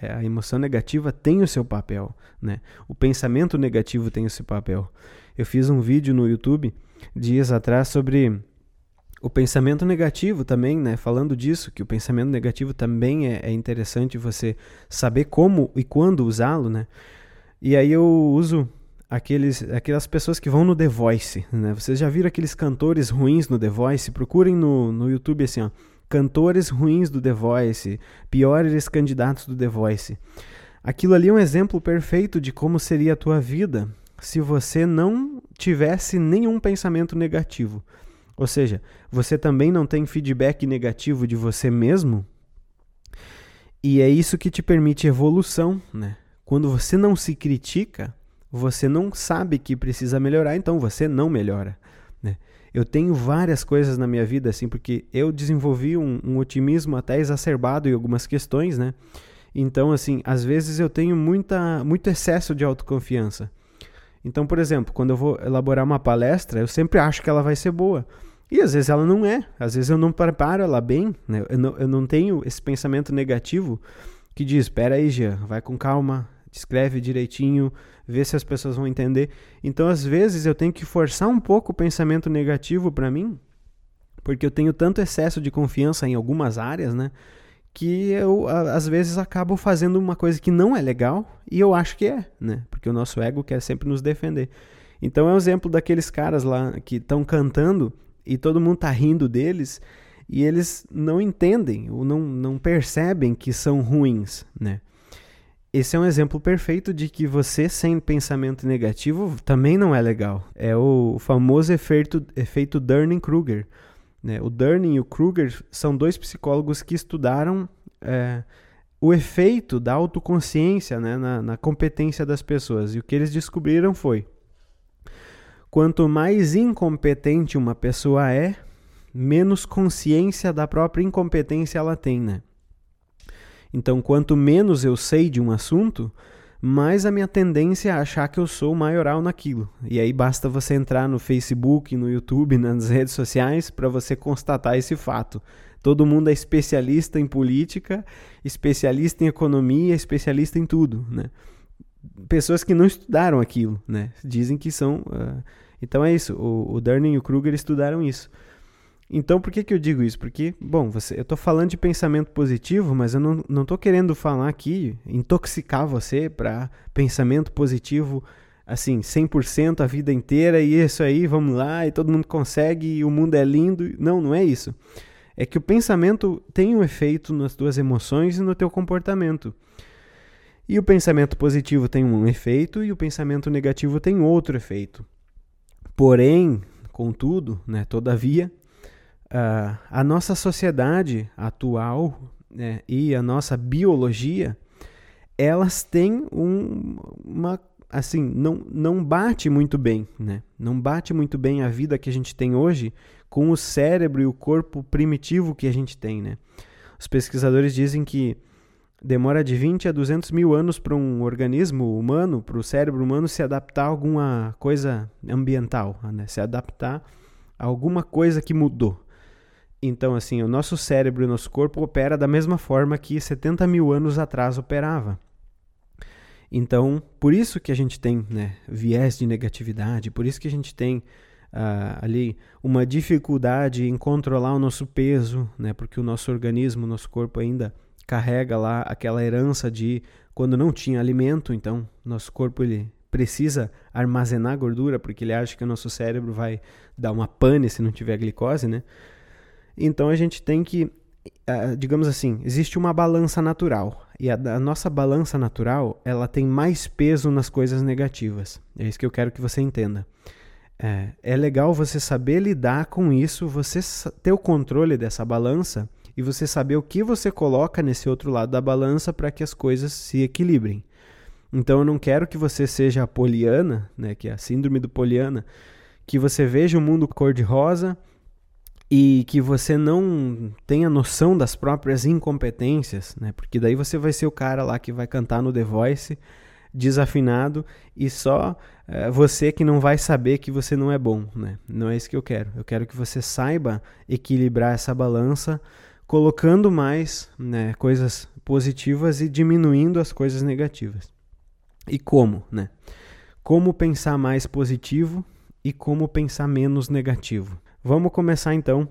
é, a emoção negativa tem o seu papel, né? O pensamento negativo tem o seu papel. Eu fiz um vídeo no YouTube dias atrás sobre o pensamento negativo também, né? Falando disso, que o pensamento negativo também é, é interessante você saber como e quando usá-lo, né? E aí eu uso aqueles, aquelas pessoas que vão no The Voice, né? Vocês já viram aqueles cantores ruins no The Voice? Procurem no, no YouTube assim, ó, cantores ruins do The Voice, piores candidatos do The Voice. Aquilo ali é um exemplo perfeito de como seria a tua vida se você não tivesse nenhum pensamento negativo. Ou seja, você também não tem feedback negativo de você mesmo. E é isso que te permite evolução, né? Quando você não se critica, você não sabe que precisa melhorar, então você não melhora. Né? Eu tenho várias coisas na minha vida assim, porque eu desenvolvi um, um otimismo até exacerbado em algumas questões, né? Então, assim, às vezes eu tenho muita, muito excesso de autoconfiança. Então, por exemplo, quando eu vou elaborar uma palestra, eu sempre acho que ela vai ser boa. E às vezes ela não é. Às vezes eu não preparo ela bem. Né? Eu, não, eu não tenho esse pensamento negativo que diz: espera aí, Jean, vai com calma, escreve direitinho, vê se as pessoas vão entender. Então, às vezes, eu tenho que forçar um pouco o pensamento negativo para mim, porque eu tenho tanto excesso de confiança em algumas áreas, né? Que eu, às vezes, acabo fazendo uma coisa que não é legal e eu acho que é, né? Porque o nosso ego quer sempre nos defender. Então, é um exemplo daqueles caras lá que estão cantando e todo mundo tá rindo deles e eles não entendem ou não, não percebem que são ruins, né? Esse é um exemplo perfeito de que você sem pensamento negativo também não é legal. É o famoso efeito, efeito Dunning-Kruger. Né? O Dunning e o Kruger são dois psicólogos que estudaram é, o efeito da autoconsciência né, na, na competência das pessoas. E o que eles descobriram foi: quanto mais incompetente uma pessoa é, menos consciência da própria incompetência ela tem, né? Então, quanto menos eu sei de um assunto, mais a minha tendência é achar que eu sou maioral naquilo. E aí basta você entrar no Facebook, no YouTube, nas redes sociais para você constatar esse fato. Todo mundo é especialista em política, especialista em economia, especialista em tudo, né? Pessoas que não estudaram aquilo, né? Dizem que são. Uh... Então é isso. O, o Durning e o Kruger estudaram isso. Então, por que, que eu digo isso? Porque, bom, você, eu estou falando de pensamento positivo, mas eu não estou querendo falar aqui, intoxicar você para pensamento positivo, assim, 100% a vida inteira e isso aí, vamos lá, e todo mundo consegue e o mundo é lindo. Não, não é isso. É que o pensamento tem um efeito nas tuas emoções e no teu comportamento. E o pensamento positivo tem um efeito e o pensamento negativo tem outro efeito. Porém, contudo, né, todavia, uh, a nossa sociedade atual né, e a nossa biologia, elas têm um, uma assim, não, não bate muito bem, né? Não bate muito bem a vida que a gente tem hoje com o cérebro e o corpo primitivo que a gente tem, né? Os pesquisadores dizem que demora de 20 a 200 mil anos para um organismo humano, para o cérebro humano se adaptar a alguma coisa ambiental, né? Se adaptar a alguma coisa que mudou. Então, assim, o nosso cérebro e o nosso corpo opera da mesma forma que 70 mil anos atrás operava. Então, por isso que a gente tem né, viés de negatividade, por isso que a gente tem uh, ali uma dificuldade em controlar o nosso peso, né, porque o nosso organismo, o nosso corpo ainda carrega lá aquela herança de quando não tinha alimento, então nosso corpo ele precisa armazenar gordura porque ele acha que o nosso cérebro vai dar uma pane se não tiver glicose, né? Então a gente tem que uh, digamos assim, existe uma balança natural. E a, a, nossa balança natural, ela tem mais peso nas coisas negativas. É isso que eu quero que você entenda. É, é legal você saber lidar com isso, você ter o controle dessa balança e você saber o que você coloca nesse outro lado da balança para que as coisas se equilibrem. Então eu não quero que você seja a poliana, né, que é a síndrome do poliana, que você veja o mundo cor-de-rosa e que você não tenha noção das próprias incompetências, né? Porque daí você vai ser o cara lá que vai cantar no The Voice desafinado e só é, você que não vai saber que você não é bom, né? Não é isso que eu quero. Eu quero que você saiba equilibrar essa balança, colocando mais né, coisas positivas e diminuindo as coisas negativas. E como, né? Como pensar mais positivo e como pensar menos negativo. Vamos começar então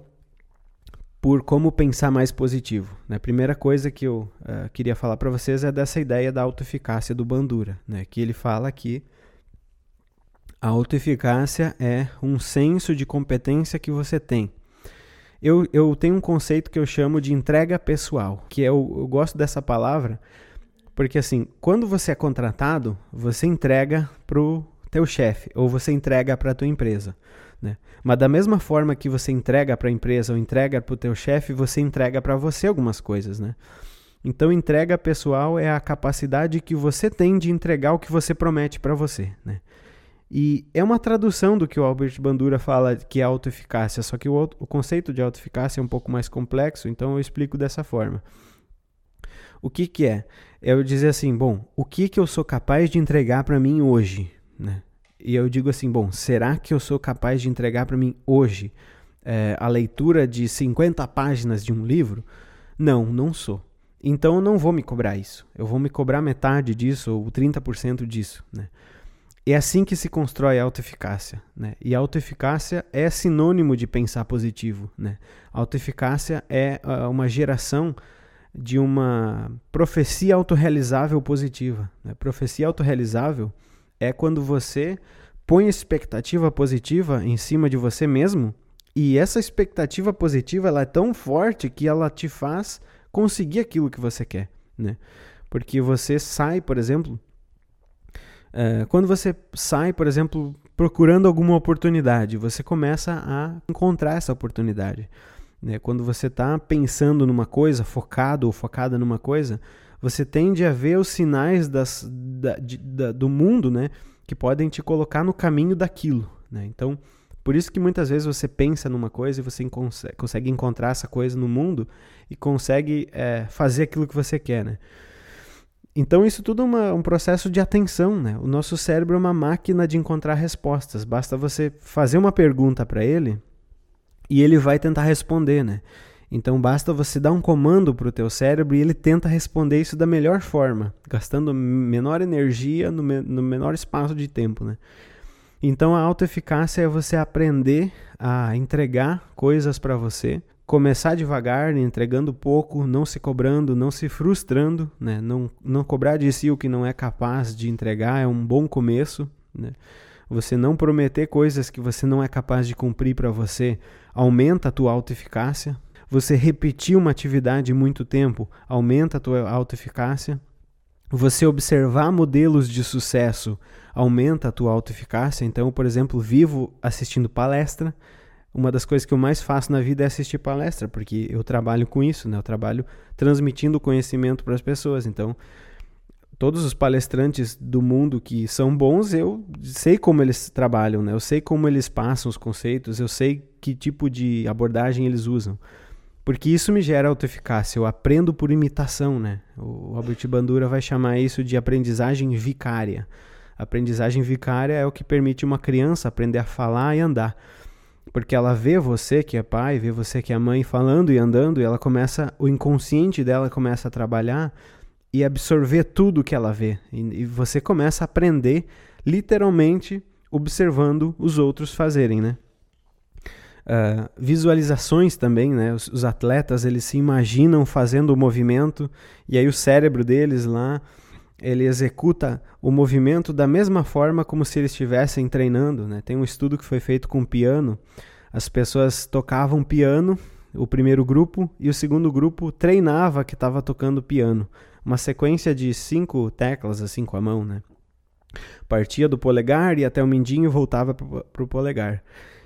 por como pensar mais positivo. Né? A primeira coisa que eu uh, queria falar para vocês é dessa ideia da autoeficácia do Bandura, né? que ele fala que a autoeficácia é um senso de competência que você tem. Eu, eu tenho um conceito que eu chamo de entrega pessoal, que é eu, eu gosto dessa palavra porque assim, quando você é contratado, você entrega pro teu chefe ou você entrega para tua empresa. Né? Mas da mesma forma que você entrega para a empresa ou entrega para o teu chefe, você entrega para você algumas coisas, né? Então, entrega pessoal é a capacidade que você tem de entregar o que você promete para você, né? E é uma tradução do que o Albert Bandura fala que é autoeficácia, só que o, o conceito de autoeficácia é um pouco mais complexo, então eu explico dessa forma. O que, que é? É eu dizer assim, bom, o que, que eu sou capaz de entregar para mim hoje? Né? E eu digo assim: bom, será que eu sou capaz de entregar para mim hoje é, a leitura de 50 páginas de um livro? Não, não sou. Então eu não vou me cobrar isso. Eu vou me cobrar metade disso ou 30% disso. Né? É assim que se constrói a autoeficácia. Né? E a autoeficácia é sinônimo de pensar positivo. Né? A autoeficácia é uh, uma geração de uma profecia autorrealizável positiva. Né? Profecia autorrealizável é quando você põe expectativa positiva em cima de você mesmo e essa expectativa positiva ela é tão forte que ela te faz conseguir aquilo que você quer, né? Porque você sai, por exemplo, é, quando você sai, por exemplo, procurando alguma oportunidade, você começa a encontrar essa oportunidade. Né? Quando você está pensando numa coisa, focado ou focada numa coisa, você tende a ver os sinais das, da, de, da, do mundo, né? Que podem te colocar no caminho daquilo, né? Então, por isso que muitas vezes você pensa numa coisa e você consegue, encontrar essa coisa no mundo e consegue é, fazer aquilo que você quer, né? Então isso tudo é um processo de atenção, né? O nosso cérebro é uma máquina de encontrar respostas. Basta você fazer uma pergunta para ele e ele vai tentar responder, né? Então basta você dar um comando para o teu cérebro e ele tenta responder isso da melhor forma, gastando menor energia no, me no menor espaço de tempo, né? Então a autoeficácia é você aprender a entregar coisas para você, começar devagar, entregando pouco, não se cobrando, não se frustrando, né? não, não cobrar de si o que não é capaz de entregar é um bom começo. Né? Você não prometer coisas que você não é capaz de cumprir para você aumenta a tua autoeficácia. Você repetir uma atividade muito tempo aumenta a tua autoeficácia. Você observar modelos de sucesso aumenta a tua autoeficácia. Então, por exemplo, vivo assistindo palestra. Uma das coisas que eu mais faço na vida é assistir palestra, porque eu trabalho com isso, né? Eu trabalho transmitindo conhecimento para as pessoas. Então, todos os palestrantes do mundo que são bons, eu sei como eles trabalham, né? Eu sei como eles passam os conceitos, eu sei que tipo de abordagem eles usam. Porque isso me gera autoeficácia, eu aprendo por imitação, né? O Robert Bandura vai chamar isso de aprendizagem vicária. A aprendizagem vicária é o que permite uma criança aprender a falar e andar. Porque ela vê você que é pai, vê você que é mãe falando e andando, e ela começa, o inconsciente dela começa a trabalhar e absorver tudo que ela vê. E, e você começa a aprender literalmente observando os outros fazerem, né? Uh, visualizações também, né? Os, os, atletas eles se imaginam fazendo o movimento e aí o cérebro deles lá ele executa o movimento da mesma forma como se eles estivessem treinando, né? Tem um estudo que foi feito com piano. As pessoas tocavam piano, o primeiro grupo e o segundo grupo treinava que estava tocando piano, uma sequência de cinco teclas assim com a mão, né? Partia do polegar e até o mindinho voltava para o polegar.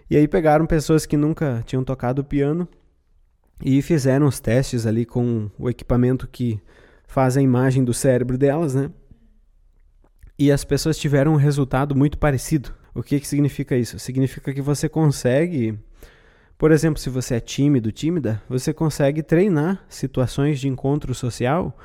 E aí pegaram pessoas que nunca tinham tocado piano e fizeram os testes ali com o equipamento que faz a imagem do cérebro delas, né? E as pessoas tiveram um resultado muito parecido. O que, que significa isso? Significa que você consegue, por exemplo, se você é tímido, tímida, você consegue treinar situações de encontro social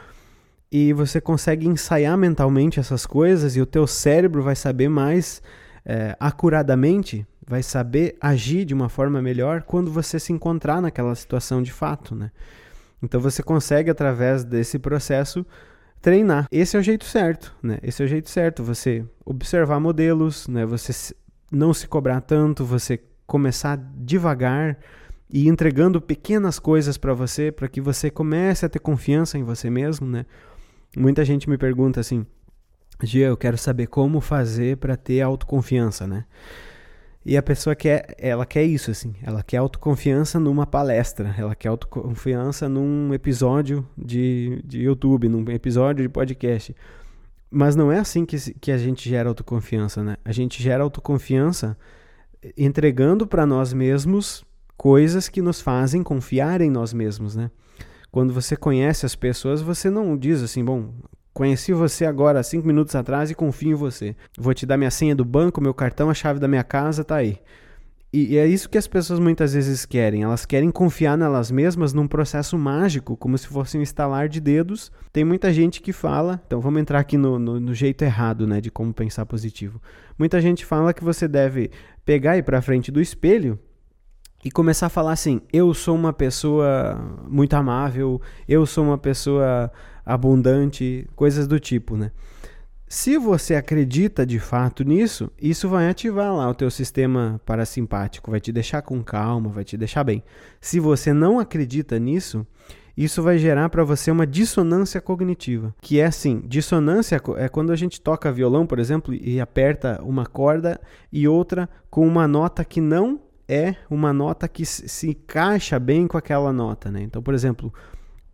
e você consegue ensaiar mentalmente essas coisas e o teu cérebro vai saber mais é, acuradamente vai saber agir de uma forma melhor quando você se encontrar naquela situação de fato, né? Então você consegue através desse processo treinar. Esse é o jeito certo, né? Esse é o jeito certo, você observar modelos, né? Você não se cobrar tanto, você começar devagar e entregando pequenas coisas para você, para que você comece a ter confiança em você mesmo, né? Muita gente me pergunta assim: "Gia, eu quero saber como fazer para ter autoconfiança, né?" E a pessoa quer, ela quer isso, assim. Ela quer autoconfiança numa palestra. Ela quer autoconfiança num episódio de, de YouTube, num episódio de podcast. Mas não é assim que, que a gente gera autoconfiança, né? A gente gera autoconfiança entregando para nós mesmos coisas que nos fazem confiar em nós mesmos, né? Quando você conhece as pessoas, você não diz assim, bom, Conheci você agora, cinco minutos atrás, e confio em você. Vou te dar minha senha do banco, meu cartão, a chave da minha casa, tá aí. E, é isso que as pessoas muitas vezes querem. Elas querem confiar nelas mesmas num processo mágico, como se fosse um instalar de dedos. Tem muita gente que fala, então vamos entrar aqui no, no, no jeito errado, né, de como pensar positivo. Muita gente fala que você deve pegar e ir para frente do espelho e começar a falar assim: eu sou uma pessoa muito amável, eu sou uma pessoa abundante, coisas do tipo, né? Se você acredita de fato nisso, isso vai ativar lá o teu sistema parasimpático, vai te deixar com calma, vai te deixar bem. Se você não acredita nisso, isso vai gerar para você uma dissonância cognitiva, que é assim, dissonância é quando a gente toca violão, por exemplo, e aperta uma corda e outra com uma nota que não é uma nota que se encaixa bem com aquela nota, né? Então, por exemplo,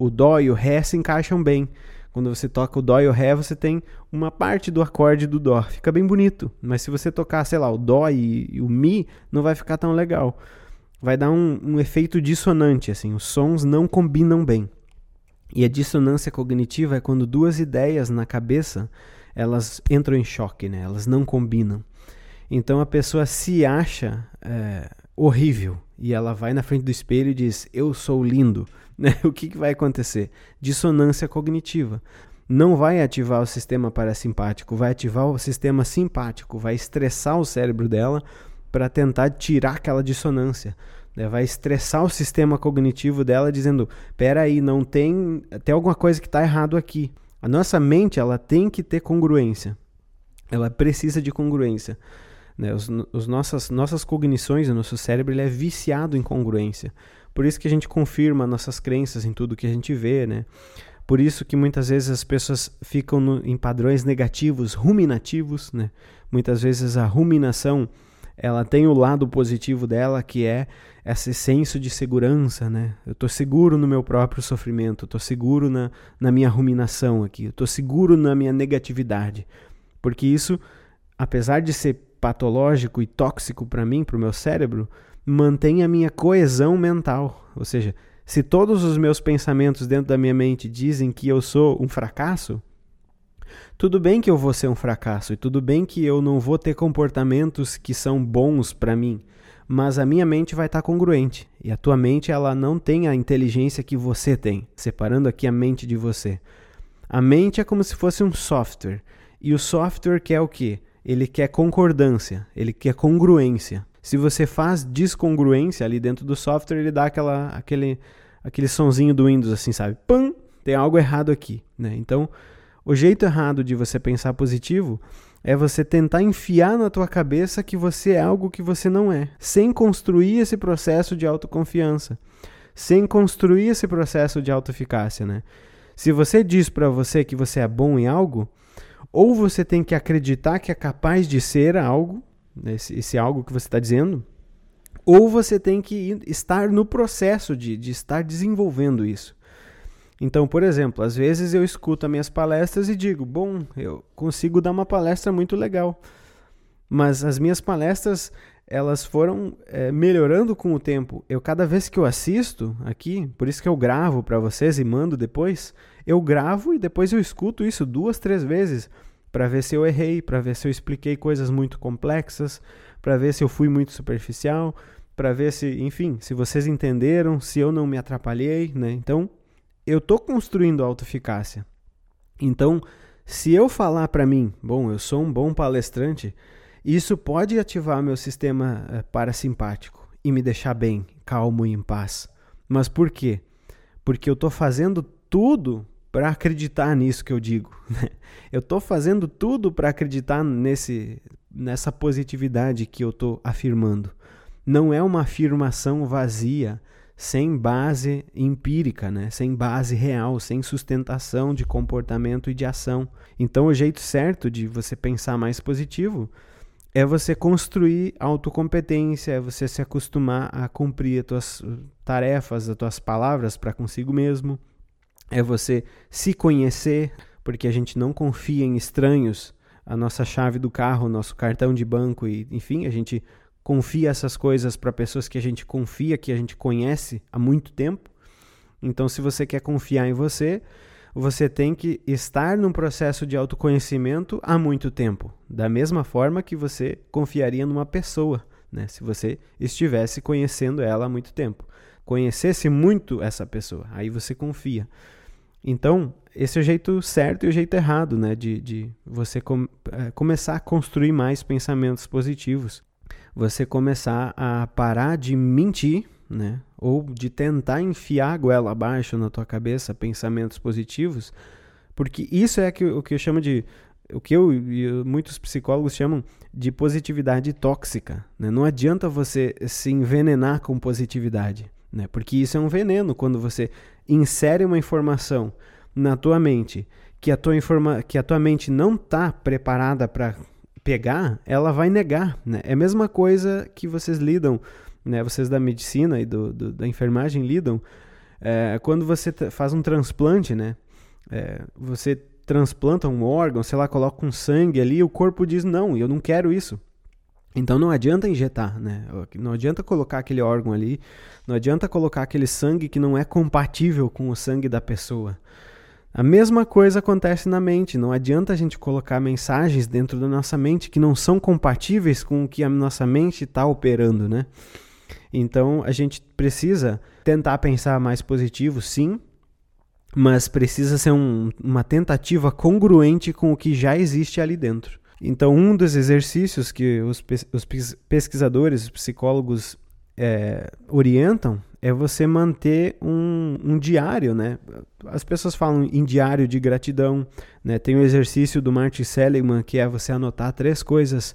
o Dó e o Ré se encaixam bem. Quando você toca o Dó e o Ré, você tem uma parte do acorde do Dó. Fica bem bonito. Mas se você tocar, sei lá, o Dó e, e o Mi, não vai ficar tão legal. Vai dar um, um efeito dissonante, assim. Os sons não combinam bem. E a dissonância cognitiva é quando duas ideias na cabeça elas entram em choque, né? Elas não combinam. Então a pessoa se acha é, horrível e ela vai na frente do espelho e diz: Eu sou lindo. Né? O que, que vai acontecer? Dissonância cognitiva. Não vai ativar o sistema parasimpático, vai ativar o sistema simpático, vai estressar o cérebro dela para tentar tirar aquela dissonância. Né? Vai estressar o sistema cognitivo dela, dizendo: peraí, não tem. Tem alguma coisa que está errado aqui. A nossa mente ela tem que ter congruência. Ela precisa de congruência. Né? Os, os nossas, nossas cognições, o nosso cérebro ele é viciado em congruência. Por isso que a gente confirma nossas crenças em tudo que a gente vê, né? Por isso que muitas vezes as pessoas ficam no, em padrões negativos, ruminativos, né? Muitas vezes a ruminação ela tem o lado positivo dela, que é esse senso de segurança, né? Eu estou seguro no meu próprio sofrimento, estou seguro na, na minha ruminação aqui, estou seguro na minha negatividade. Porque isso, apesar de ser patológico e tóxico para mim, para o meu cérebro, mantém a minha coesão mental. Ou seja, se todos os meus pensamentos dentro da minha mente dizem que eu sou um fracasso, tudo bem que eu vou ser um fracasso e tudo bem que eu não vou ter comportamentos que são bons para mim, mas a minha mente vai estar tá congruente e a tua mente ela não tem a inteligência que você tem, separando aqui a mente de você. A mente é como se fosse um software e o software quer o quê? Ele quer concordância, ele quer congruência. Se você faz descongruência ali dentro do software, ele dá aquela, aquele, aquele sonzinho do Windows assim, sabe? Pam, tem algo errado aqui, né? Então, o jeito errado de você pensar positivo é você tentar enfiar na tua cabeça que você é algo que você não é, sem construir esse processo de autoconfiança, sem construir esse processo de autoeficácia, né? Se você diz para você que você é bom em algo, ou você tem que acreditar que é capaz de ser algo, esse, esse algo que você está dizendo, ou você tem que estar no processo de, de estar desenvolvendo isso. Então, por exemplo, às vezes eu escuto as minhas palestras e digo: bom, eu consigo dar uma palestra muito legal. Mas as minhas palestras elas foram é, melhorando com o tempo. Eu cada vez que eu assisto aqui, por isso que eu gravo para vocês e mando depois, eu gravo e depois eu escuto isso duas, três vezes para ver se eu errei, para ver se eu expliquei coisas muito complexas, para ver se eu fui muito superficial, para ver se, enfim, se vocês entenderam, se eu não me atrapalhei, né? Então, eu estou construindo autoeficácia. Então, se eu falar para mim, bom, eu sou um bom palestrante, isso pode ativar meu sistema uh, parasimpático e me deixar bem, calmo e em paz. Mas por quê? Porque eu estou fazendo tudo para acreditar nisso que eu digo. Né? Eu estou fazendo tudo para acreditar nesse, nessa positividade que eu estou afirmando. Não é uma afirmação vazia sem base empírica, né? sem base real, sem sustentação de comportamento e de ação. Então, o jeito certo de você pensar mais positivo é você construir autocompetência, é você se acostumar a cumprir as tuas tarefas, as tuas palavras para consigo mesmo, é você se conhecer, porque a gente não confia em estranhos, a nossa chave do carro, nosso cartão de banco e, enfim, a gente confia essas coisas para pessoas que a gente confia, que a gente conhece há muito tempo. Então, se você quer confiar em você, você tem que estar num processo de autoconhecimento há muito tempo, da mesma forma que você confiaria numa pessoa, né? Se você estivesse conhecendo ela há muito tempo, conhecesse muito essa pessoa, aí você confia. Então, esse é o jeito certo e o jeito errado, né? De, de você com, é, começar a construir mais pensamentos positivos você começar a parar de mentir, né? Ou de tentar enfiar a goela abaixo na tua cabeça pensamentos positivos, porque isso é que, o que eu chamo de o que eu e muitos psicólogos chamam de positividade tóxica. Né? Não adianta você se envenenar com positividade, né? porque isso é um veneno quando você insere uma informação na tua mente que a tua, informa que a tua mente não está preparada para pegar, ela vai negar. Né? É a mesma coisa que vocês lidam, né? vocês da medicina e do, do da enfermagem lidam, é, quando você faz um transplante, né? É, você transplanta um órgão, sei lá, coloca um sangue ali, o corpo diz não, eu não quero isso. Então não adianta injetar, né? Não adianta colocar aquele órgão ali, não adianta colocar aquele sangue que não é compatível com o sangue da pessoa. A mesma coisa acontece na mente. Não adianta a gente colocar mensagens dentro da nossa mente que não são compatíveis com o que a nossa mente está operando, né? Então a gente precisa tentar pensar mais positivo, sim, mas precisa ser um, uma tentativa congruente com o que já existe ali dentro. Então, um dos exercícios que os, os pesquisadores, os psicólogos é, orientam é você manter um, um, diário, né? As pessoas falam em diário de gratidão, né? Tem o exercício do Martin Seligman, que é você anotar três coisas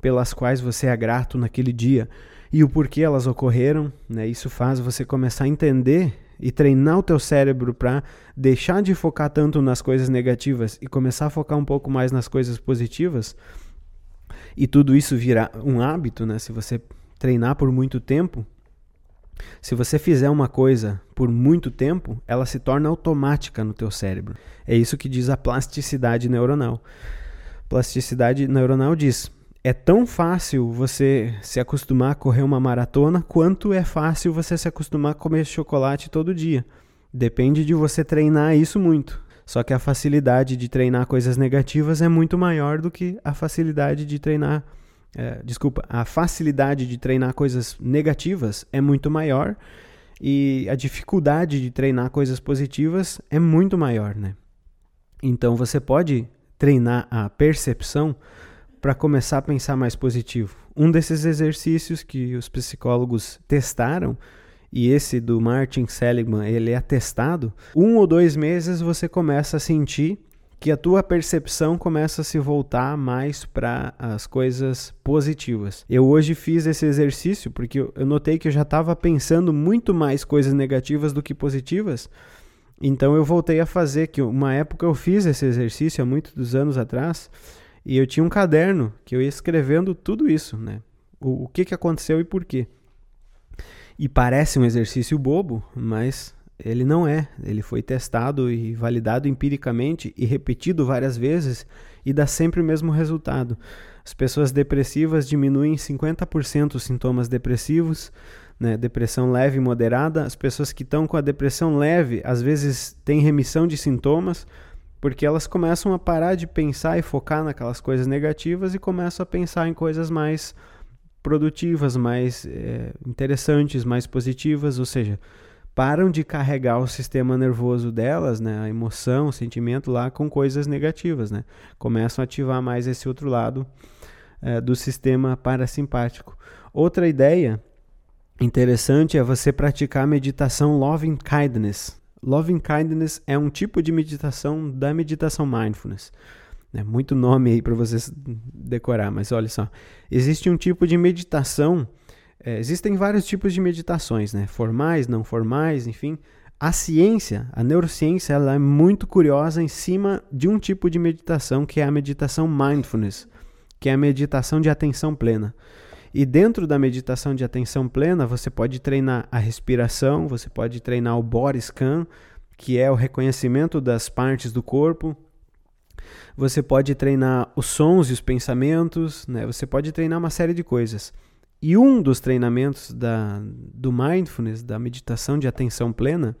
pelas quais você é grato naquele dia e o porquê elas ocorreram, né? Isso faz você começar a entender e treinar o teu cérebro para deixar de focar tanto nas coisas negativas e começar a focar um pouco mais nas coisas positivas e tudo isso virar um hábito, né? Se você treinar por muito tempo, se você fizer uma coisa por muito tempo, ela se torna automática no teu cérebro. É isso que diz a plasticidade neuronal. Plasticidade neuronal diz: é tão fácil você se acostumar a correr uma maratona quanto é fácil você se acostumar a comer chocolate todo dia. Depende de você treinar isso muito. Só que a facilidade de treinar coisas negativas é muito maior do que a facilidade de treinar. É, desculpa, a facilidade de treinar coisas negativas é muito maior e a dificuldade de treinar coisas positivas é muito maior, né? Então você pode treinar a percepção para começar a pensar mais positivo. Um desses exercícios que os psicólogos testaram, e esse do Martin Seligman, ele é testado, um ou dois meses você começa a sentir que a tua percepção começa a se voltar mais para as coisas positivas. Eu hoje fiz esse exercício porque eu notei que eu já estava pensando muito mais coisas negativas do que positivas. Então eu voltei a fazer que uma época eu fiz esse exercício há muitos anos atrás e eu tinha um caderno que eu ia escrevendo tudo isso, né? O, o que, que aconteceu e por quê. E parece um exercício bobo, mas ele não é. Ele foi testado e validado empiricamente e repetido várias vezes e dá sempre o mesmo resultado. As pessoas depressivas diminuem 50% os sintomas depressivos, né? depressão leve e moderada. As pessoas que estão com a depressão leve às vezes têm remissão de sintomas porque elas começam a parar de pensar e focar naquelas coisas negativas e começam a pensar em coisas mais produtivas, mais é, interessantes, mais positivas, ou seja, param de carregar o sistema nervoso delas, né, a emoção, o sentimento lá com coisas negativas, né, começam a ativar mais esse outro lado é, do sistema parasimpático. Outra ideia interessante é você praticar a meditação loving kindness, Loving Kindness é um tipo de meditação da meditação mindfulness. É muito nome aí para vocês decorar, mas olha só. Existe um tipo de meditação, é, existem vários tipos de meditações, né? Formais, não formais, enfim. A ciência, a neurociência, ela é muito curiosa em cima de um tipo de meditação que é a meditação mindfulness, que é a meditação de atenção plena. E dentro da meditação de atenção plena, você pode treinar a respiração, você pode treinar o body scan, que é o reconhecimento das partes do corpo. Você pode treinar os sons e os pensamentos, né? Você pode treinar uma série de coisas. E um dos treinamentos da, do mindfulness, da meditação de atenção plena,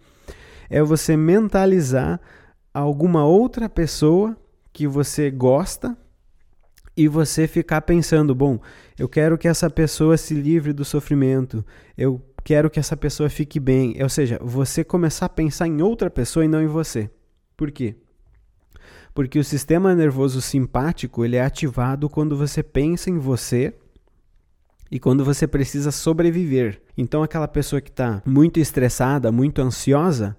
é você mentalizar alguma outra pessoa que você gosta e você ficar pensando, bom, eu quero que essa pessoa se livre do sofrimento, eu quero que essa pessoa fique bem. Ou seja, você começar a pensar em outra pessoa e não em você. Por quê? Porque o sistema nervoso simpático ele é ativado quando você pensa em você e quando você precisa sobreviver. Então, aquela pessoa que está muito estressada, muito ansiosa,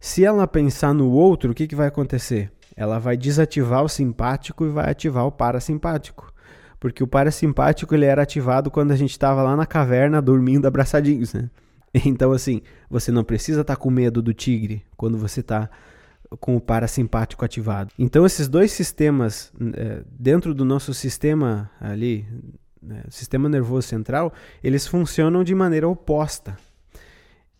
se ela pensar no outro, o que, que vai acontecer? Ela vai desativar o simpático e vai ativar o parasimpático. Porque o parasimpático ele era ativado quando a gente estava lá na caverna dormindo abraçadinhos, né? Então, assim, você não precisa estar tá com medo do tigre quando você está com o parasimpático ativado. Então, esses dois sistemas, é, dentro do nosso sistema ali, né, sistema nervoso central, eles funcionam de maneira oposta.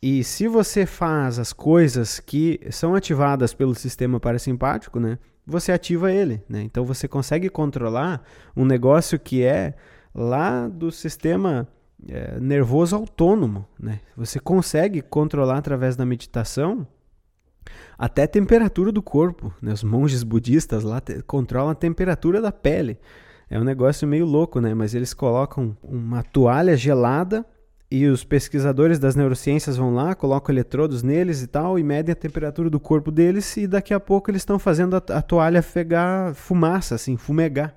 E se você faz as coisas que são ativadas pelo sistema parasimpático, né, você ativa ele. Né? Então você consegue controlar um negócio que é lá do sistema é, nervoso autônomo. Né? Você consegue controlar através da meditação até a temperatura do corpo. Né? Os monges budistas lá controlam a temperatura da pele. É um negócio meio louco, né? Mas eles colocam uma toalha gelada e os pesquisadores das neurociências vão lá, colocam eletrodos neles e tal, e medem a temperatura do corpo deles, e daqui a pouco eles estão fazendo a, a toalha pegar fumaça, assim, fumegar.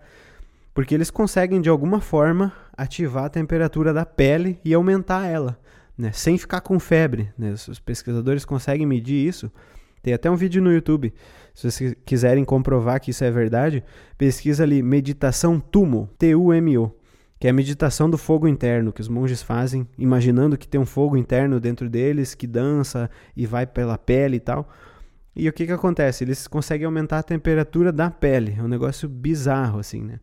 Porque eles conseguem, de alguma forma, ativar a temperatura da pele e aumentar ela, né? sem ficar com febre. Né? Os pesquisadores conseguem medir isso. Tem até um vídeo no YouTube. Se vocês quiserem comprovar que isso é verdade, pesquisa ali meditação TUMO, T-U-M-O que é a meditação do fogo interno que os monges fazem, imaginando que tem um fogo interno dentro deles que dança e vai pela pele e tal. E o que que acontece? Eles conseguem aumentar a temperatura da pele. É um negócio bizarro assim, né?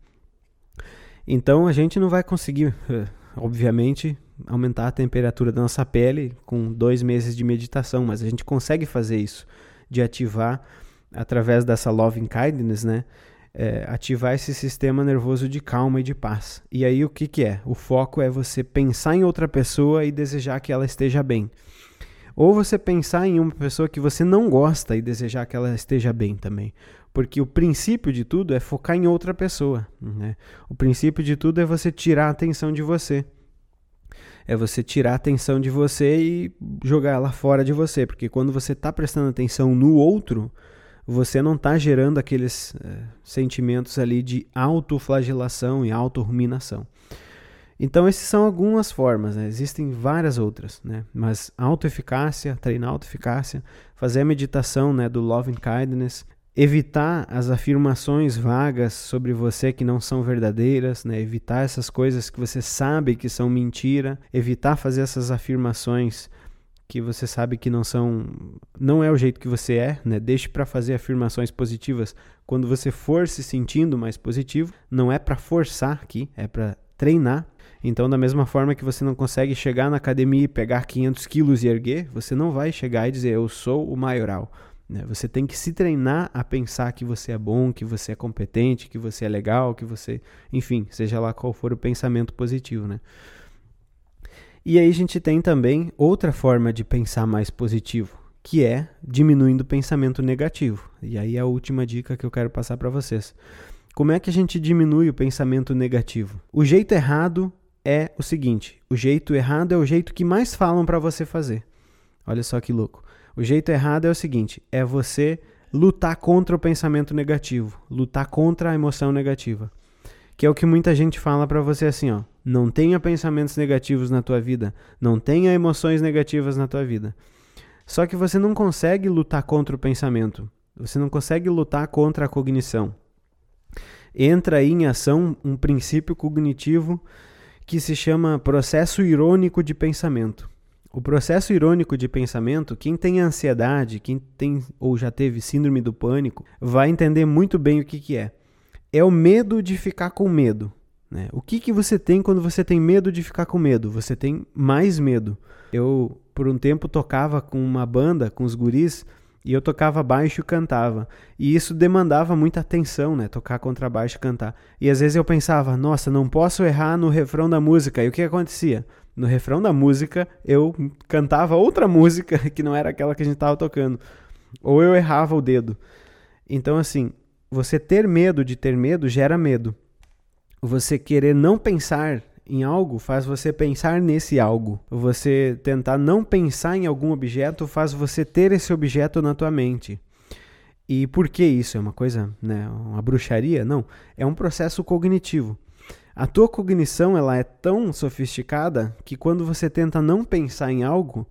Então a gente não vai conseguir, obviamente, aumentar a temperatura da nossa pele com dois meses de meditação, mas a gente consegue fazer isso, de ativar através dessa loving kindness, né? É, ativar esse sistema nervoso de calma e de paz. E aí o que, que é? O foco é você pensar em outra pessoa e desejar que ela esteja bem. Ou você pensar em uma pessoa que você não gosta e desejar que ela esteja bem também. Porque o princípio de tudo é focar em outra pessoa. Né? O princípio de tudo é você tirar a atenção de você é você tirar a atenção de você e jogar ela fora de você, porque quando você está prestando atenção no outro, você não está gerando aqueles é, sentimentos ali de autoflagelação e autorruminação. Então, essas são algumas formas, né? existem várias outras, né? mas autoeficácia, treinar autoeficácia, fazer a meditação né, do Love and Kindness, evitar as afirmações vagas sobre você que não são verdadeiras, né? evitar essas coisas que você sabe que são mentira, evitar fazer essas afirmações que você sabe que não são não é o jeito que você é, né? Deixe para fazer afirmações positivas quando você for se sentindo mais positivo, não é para forçar aqui, é para treinar. Então, da mesma forma que você não consegue chegar na academia e pegar 500 quilos e erguer, você não vai chegar e dizer eu sou o maioral. Né? Você tem que se treinar a pensar que você é bom, que você é competente, que você é legal, que você. Enfim, seja lá qual for o pensamento positivo. Né? E aí a gente tem também outra forma de pensar mais positivo, que é diminuindo o pensamento negativo. E aí é a última dica que eu quero passar para vocês. Como é que a gente diminui o pensamento negativo? O jeito errado é o seguinte: o jeito errado é o jeito que mais falam para você fazer. Olha só que louco. O jeito errado é o seguinte: é você lutar contra o pensamento negativo, lutar contra a emoção negativa. Que é o que muita gente fala para você assim, ó, não tenha pensamentos negativos na tua vida, não tenha emoções negativas na tua vida. Só que você não consegue lutar contra o pensamento. Você não consegue lutar contra a cognição. Entra aí em ação um princípio cognitivo que se chama processo irônico de pensamento. O processo irônico de pensamento, quem tem ansiedade, quem tem ou já teve síndrome do pânico, vai entender muito bem o que, que é. É o medo de ficar com medo. Né? O que, que você tem quando você tem medo de ficar com medo? Você tem mais medo. Eu, por um tempo, tocava com uma banda, com os guris, e eu tocava baixo e cantava. E isso demandava muita atenção, né? Tocar contrabaixo e cantar. E às vezes eu pensava, nossa, não posso errar no refrão da música. E o que acontecia? no refrão da música, eu cantava outra música que não era aquela que a gente estava tocando. Ou eu errava o dedo. Então, assim, você ter medo de ter medo gera medo. Você querer não pensar em algo faz você pensar nesse algo. Você tentar não pensar em algum objeto faz você ter esse objeto na tua mente. E por que isso? É uma coisa, né, uma bruxaria? Não, é um processo cognitivo. A tua cognição ela é tão sofisticada que quando você tenta não pensar em algo,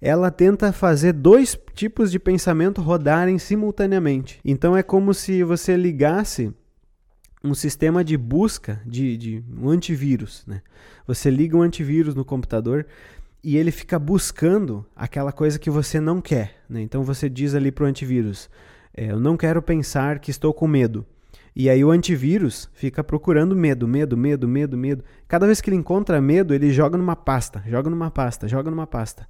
ela tenta fazer dois tipos de pensamento rodarem simultaneamente. Então é como se você ligasse um sistema de busca de, de um antivírus. Né? Você liga um antivírus no computador e ele fica buscando aquela coisa que você não quer. Né? Então você diz ali para o antivírus: é, Eu não quero pensar que estou com medo. E aí o antivírus fica procurando medo, medo, medo, medo, medo. Cada vez que ele encontra medo, ele joga numa pasta, joga numa pasta, joga numa pasta.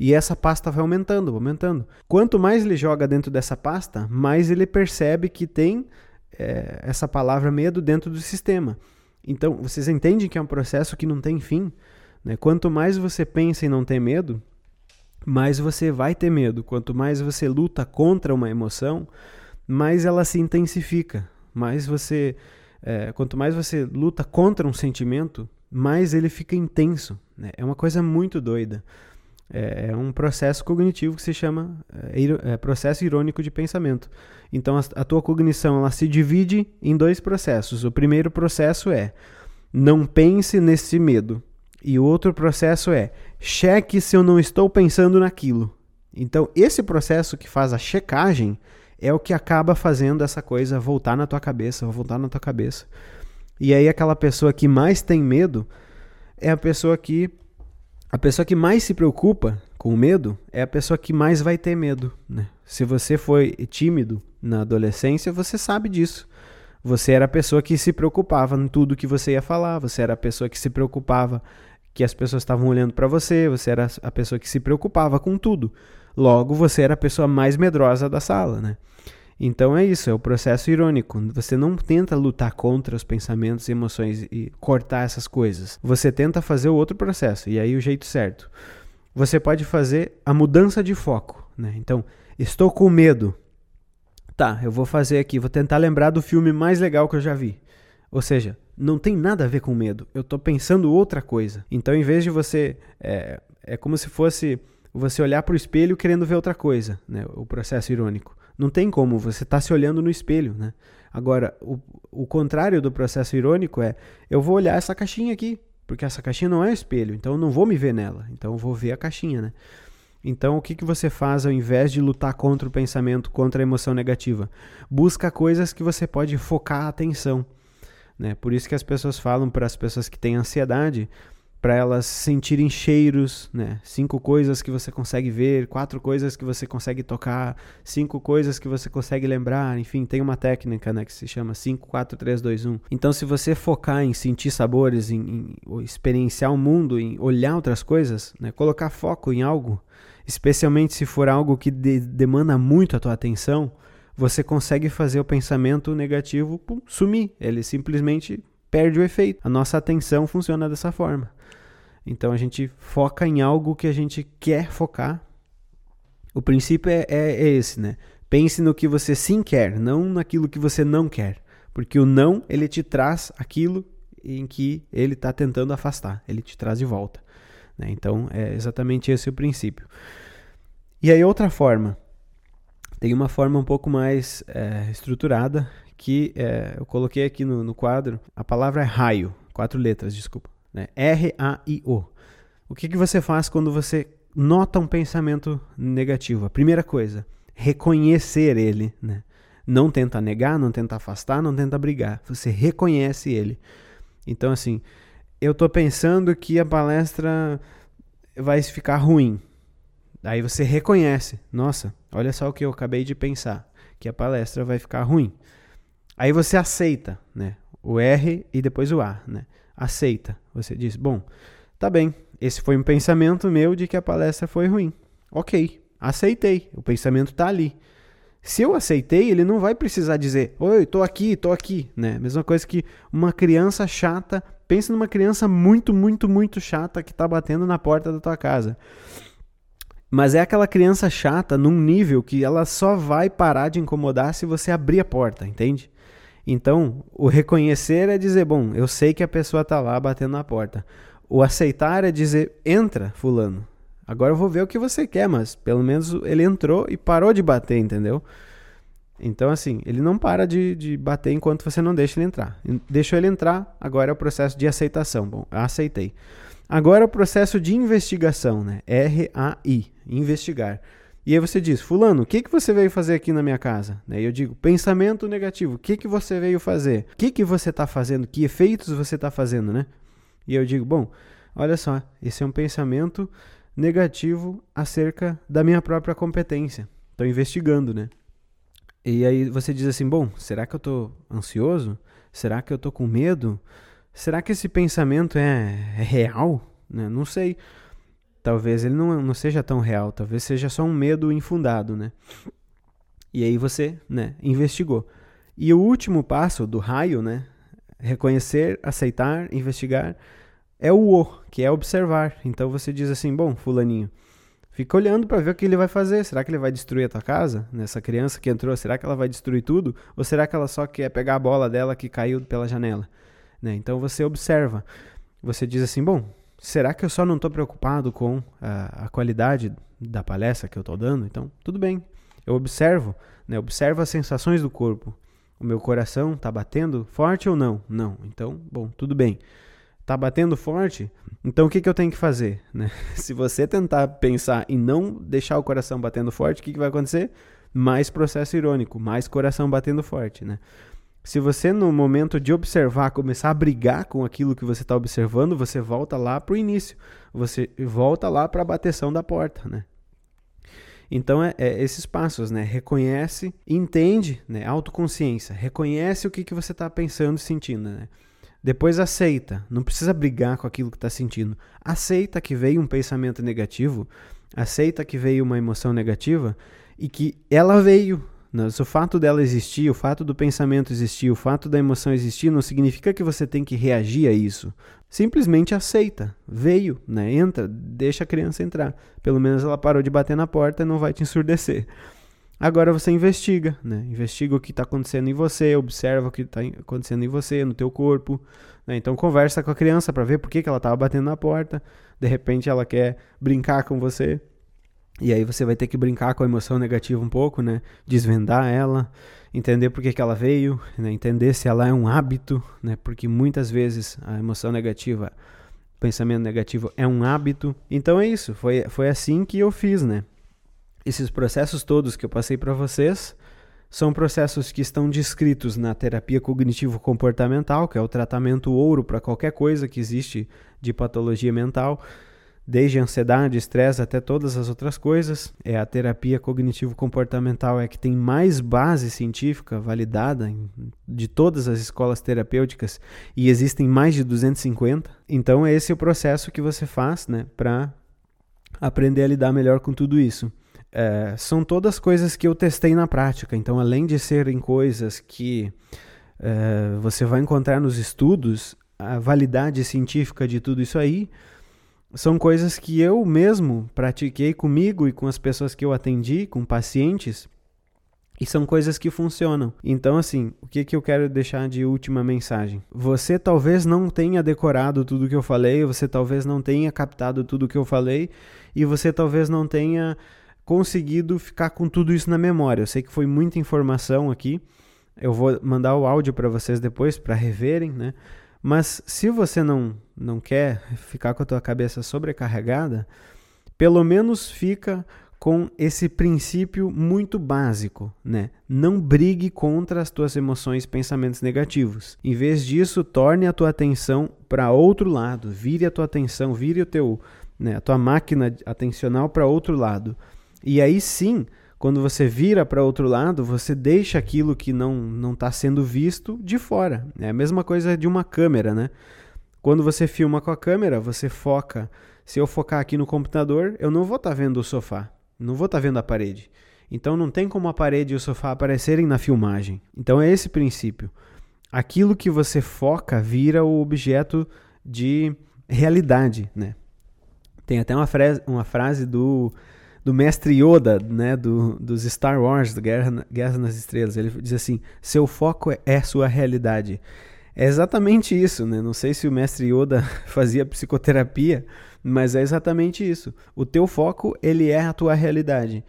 E essa pasta vai aumentando, aumentando. Quanto mais ele joga dentro dessa pasta, mais ele percebe que tem é, essa palavra medo dentro do sistema. Então, vocês entendem que é um processo que não tem fim? Né? Quanto mais você pensa em não ter medo, mais você vai ter medo. Quanto mais você luta contra uma emoção, mais ela se intensifica mais você. É, quanto mais você luta contra um sentimento, mais ele fica intenso. Né? É uma coisa muito doida. É, é um processo cognitivo que se chama é, é, processo irônico de pensamento. Então a, a tua cognição ela se divide em dois processos. O primeiro processo é não pense nesse medo. E o outro processo é cheque se eu não estou pensando naquilo. Então, esse processo que faz a checagem é o que acaba fazendo essa coisa voltar na tua cabeça, voltar na tua cabeça. E aí aquela pessoa que mais tem medo é a pessoa que a pessoa que mais se preocupa com medo é a pessoa que mais vai ter medo, né? Se você foi tímido na adolescência, você sabe disso. Você era a pessoa que se preocupava em tudo que você ia falar, você era a pessoa que se preocupava que as pessoas estavam olhando para você, você era a pessoa que se preocupava com tudo. Logo, você era a pessoa mais medrosa da sala, né? Então é isso, é o processo irônico. Você não tenta lutar contra os pensamentos e emoções e cortar essas coisas. Você tenta fazer o outro processo, e aí o jeito certo. Você pode fazer a mudança de foco, né? Então, estou com medo. Tá, eu vou fazer aqui, vou tentar lembrar do filme mais legal que eu já vi. Ou seja, não tem nada a ver com medo. Eu estou pensando outra coisa. Então, em vez de você. É, é como se fosse você olhar para o espelho querendo ver outra coisa, né? o processo irônico. Não tem como, você está se olhando no espelho. Né? Agora, o, o contrário do processo irônico é: eu vou olhar essa caixinha aqui, porque essa caixinha não é espelho, então eu não vou me ver nela, então eu vou ver a caixinha. Né? Então, o que, que você faz ao invés de lutar contra o pensamento, contra a emoção negativa? Busca coisas que você pode focar a atenção. Né? Por isso que as pessoas falam para as pessoas que têm ansiedade para elas sentirem cheiros, né? Cinco coisas que você consegue ver, quatro coisas que você consegue tocar, cinco coisas que você consegue lembrar, enfim, tem uma técnica, né, que se chama 5, 4, 3, 2, 1. Então, se você focar em sentir sabores, em, em experienciar o mundo, em olhar outras coisas, né, colocar foco em algo, especialmente se for algo que de demanda muito a tua atenção, você consegue fazer o pensamento negativo pum, sumir. Ele simplesmente perde o efeito. A nossa atenção funciona dessa forma. Então a gente foca em algo que a gente quer focar. O princípio é, é, é esse, né? Pense no que você sim quer, não naquilo que você não quer. Porque o não, ele te traz aquilo em que ele está tentando afastar, ele te traz de volta. Né? Então é exatamente esse o princípio. E aí, outra forma, tem uma forma um pouco mais é, estruturada que é, eu coloquei aqui no, no, quadro. A palavra é raio, quatro letras, desculpa. Né? R-A-I-O. O que, que você faz quando você nota um pensamento negativo? A primeira coisa, reconhecer ele. Né? Não tenta negar, não tenta afastar, não tenta brigar. Você reconhece ele. Então, assim, eu estou pensando que a palestra vai ficar ruim. Aí você reconhece, nossa, olha só o que eu acabei de pensar, que a palestra vai ficar ruim. Aí você aceita, né? O R e depois o A, né? Aceita. Você diz, bom, tá bem, esse foi um pensamento meu de que a palestra foi ruim. Ok, aceitei, o pensamento tá ali. Se eu aceitei, ele não vai precisar dizer, oi, tô aqui, tô aqui, né? Mesma coisa que uma criança chata, pensa numa criança muito, muito, muito chata que tá batendo na porta da tua casa. Mas é aquela criança chata num nível que ela só vai parar de incomodar se você abrir a porta, entende? Então, o reconhecer é dizer, bom, eu sei que a pessoa está lá batendo na porta. O aceitar é dizer, entra, fulano. Agora eu vou ver o que você quer, mas pelo menos ele entrou e parou de bater, entendeu? Então, assim, ele não para de, de bater enquanto você não deixa ele entrar. Deixou ele entrar, agora é o processo de aceitação. Bom, aceitei. Agora é o processo de investigação, né? R-A-I, investigar. E aí você diz, fulano, o que, que você veio fazer aqui na minha casa? E eu digo, pensamento negativo, o que, que você veio fazer? O que, que você está fazendo? Que efeitos você está fazendo, né? E eu digo, bom, olha só, esse é um pensamento negativo acerca da minha própria competência. Estou investigando, né? E aí você diz assim, bom, será que eu estou ansioso? Será que eu estou com medo? será que esse pensamento é, é real? Né? Não sei. Talvez ele não, não seja tão real, talvez seja só um medo infundado, né? E aí você, né, investigou. E o último passo do raio, né, reconhecer, aceitar, investigar, é o o, que é observar. Então você diz assim, bom, fulaninho, fica olhando para ver o que ele vai fazer. Será que ele vai destruir a tua casa? Nessa criança que entrou, será que ela vai destruir tudo? Ou será que ela só quer pegar a bola dela que caiu pela janela? Né? Então você observa, você diz assim: bom, será que eu só não estou preocupado com a, a, qualidade da palestra que eu estou dando? Então, tudo bem. Eu observo, né? observo as sensações do corpo. O meu coração está batendo forte ou não? Não. Então, bom, tudo bem. Está batendo forte? Então o que, que eu tenho que fazer? Né? Se você tentar pensar em não deixar o coração batendo forte, o que, que vai acontecer? Mais processo irônico, mais coração batendo forte. Né? Se você, no momento de observar, começar a brigar com aquilo que você está observando, você volta lá para o início. Você volta lá para a bateção da porta, né? Então é, é, esses passos, né? Reconhece, entende, né? Autoconsciência, reconhece o que, que você está pensando e sentindo, né? Depois aceita, não precisa brigar com aquilo que está sentindo. Aceita que veio um pensamento negativo, aceita que veio uma emoção negativa e que ela veio, o fato dela existir, o fato do pensamento existir, o fato da emoção existir, não significa que você tem que reagir a isso. Simplesmente aceita. Veio, né? Entra, deixa a criança entrar. Pelo menos ela parou de bater na porta e não vai te ensurdecer. Agora você investiga, né? Investiga o que está acontecendo em você, observa o que está acontecendo em você, no teu corpo. Né? Então conversa com a criança para ver por que, que ela estava batendo na porta. De repente ela quer brincar com você. E aí você vai ter que brincar com a emoção negativa um pouco, né? Desvendar ela, entender por que, que ela veio, né? entender se ela é um hábito, né? Porque muitas vezes a emoção negativa, o pensamento negativo é um hábito. Então é isso, foi, foi assim que eu fiz, né? Esses processos todos que eu passei para vocês são processos que estão descritos na terapia cognitivo-comportamental, que é o tratamento ouro para qualquer coisa que existe de patologia mental desde ansiedade, estresse até todas as outras coisas. É a terapia cognitivo-comportamental é que tem mais base científica validada de todas as escolas terapêuticas e existem mais de 250. Então esse é o processo que você faz, né, para aprender a lidar melhor com tudo isso. É, são todas coisas que eu testei na prática. Então, além de serem coisas que é, você vai encontrar nos estudos, a validade científica de tudo isso aí são coisas que eu mesmo pratiquei comigo e com as pessoas que eu atendi, com pacientes, e são coisas que funcionam. Então, assim, o que, que eu quero deixar de última mensagem? Você talvez não tenha decorado tudo que eu falei, você talvez não tenha captado tudo que eu falei, e você talvez não tenha conseguido ficar com tudo isso na memória. Eu sei que foi muita informação aqui. Eu vou mandar o áudio para vocês depois para reverem, né? Mas se você não, não quer ficar com a tua cabeça sobrecarregada, pelo menos fica com esse princípio muito básico, né? Não brigue contra as tuas emoções e pensamentos negativos. Em vez disso, torne a tua atenção para outro lado, vire a tua atenção, vire o teu, né, a tua máquina atencional para outro lado. E aí sim, quando você vira para outro lado, você deixa aquilo que não está sendo visto de fora. É a mesma coisa de uma câmera, né? Quando você filma com a câmera, você foca. Se eu focar aqui no computador, eu não vou estar tá vendo o sofá, não vou estar tá vendo a parede. Então não tem como a parede e o sofá aparecerem na filmagem. Então é esse princípio. Aquilo que você foca vira o objeto de realidade, né? Tem até uma frase, uma frase do do mestre Yoda, né, do, dos Star Wars, do Guerra, Guerra nas Estrelas. Ele diz assim: seu foco é, é sua realidade. É exatamente isso, né? Não sei se o mestre Yoda fazia psicoterapia, mas é exatamente isso. O teu foco, ele é a tua realidade.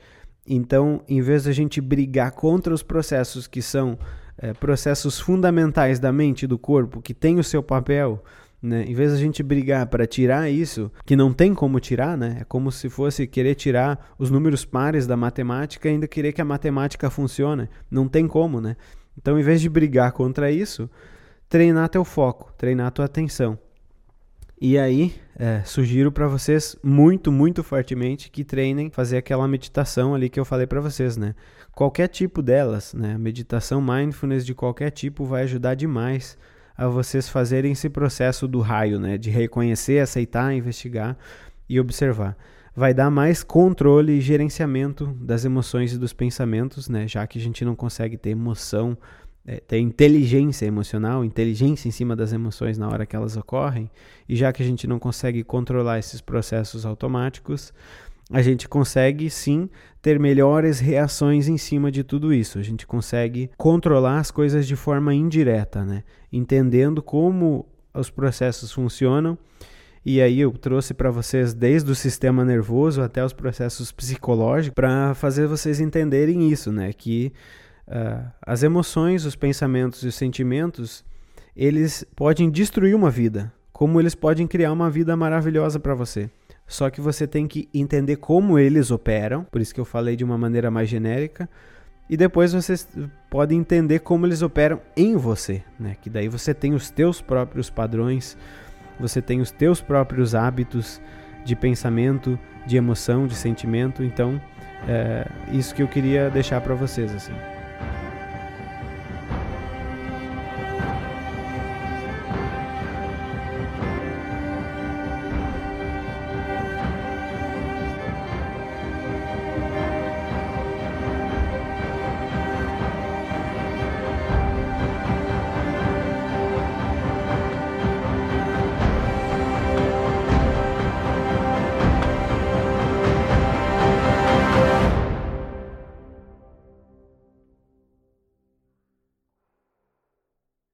Então, em vez da gente brigar contra os processos que são é, processos fundamentais da mente e do corpo, que tem o seu papel, né? Em vez da gente brigar para tirar isso, que não tem como tirar, né? é como se fosse querer tirar os números pares da matemática e ainda querer que a matemática funcione. Não tem como, né? Então, em vez de brigar contra isso, treinar teu foco, treinar tua atenção. E aí, é, sugiro para vocês muito, muito fortemente que treinem fazer aquela meditação ali que eu falei para vocês, né? Qualquer tipo delas, né? Meditação mindfulness de qualquer tipo vai ajudar demais a vocês fazerem esse processo do raio, né, de reconhecer, aceitar, investigar e observar. Vai dar mais controle e gerenciamento das emoções e dos pensamentos, né, já que a gente não consegue ter emoção, é, ter inteligência emocional, inteligência em cima das emoções na hora que elas ocorrem, e já que a gente não consegue controlar esses processos automáticos, a gente consegue sim ter melhores reações em cima de tudo isso. A gente consegue controlar as coisas de forma indireta, né? Entendendo como os processos funcionam. E aí eu trouxe para vocês desde o sistema nervoso até os processos psicológicos para fazer vocês entenderem isso, né? Que uh, as emoções, os pensamentos e os sentimentos eles podem destruir uma vida, como eles podem criar uma vida maravilhosa para você. Só que você tem que entender como eles operam, por isso que eu falei de uma maneira mais genérica. E depois você pode entender como eles operam em você, né? Que daí você tem os teus próprios padrões, você tem os teus próprios hábitos, de pensamento, de emoção, de sentimento. Então, é isso que eu queria deixar para vocês assim.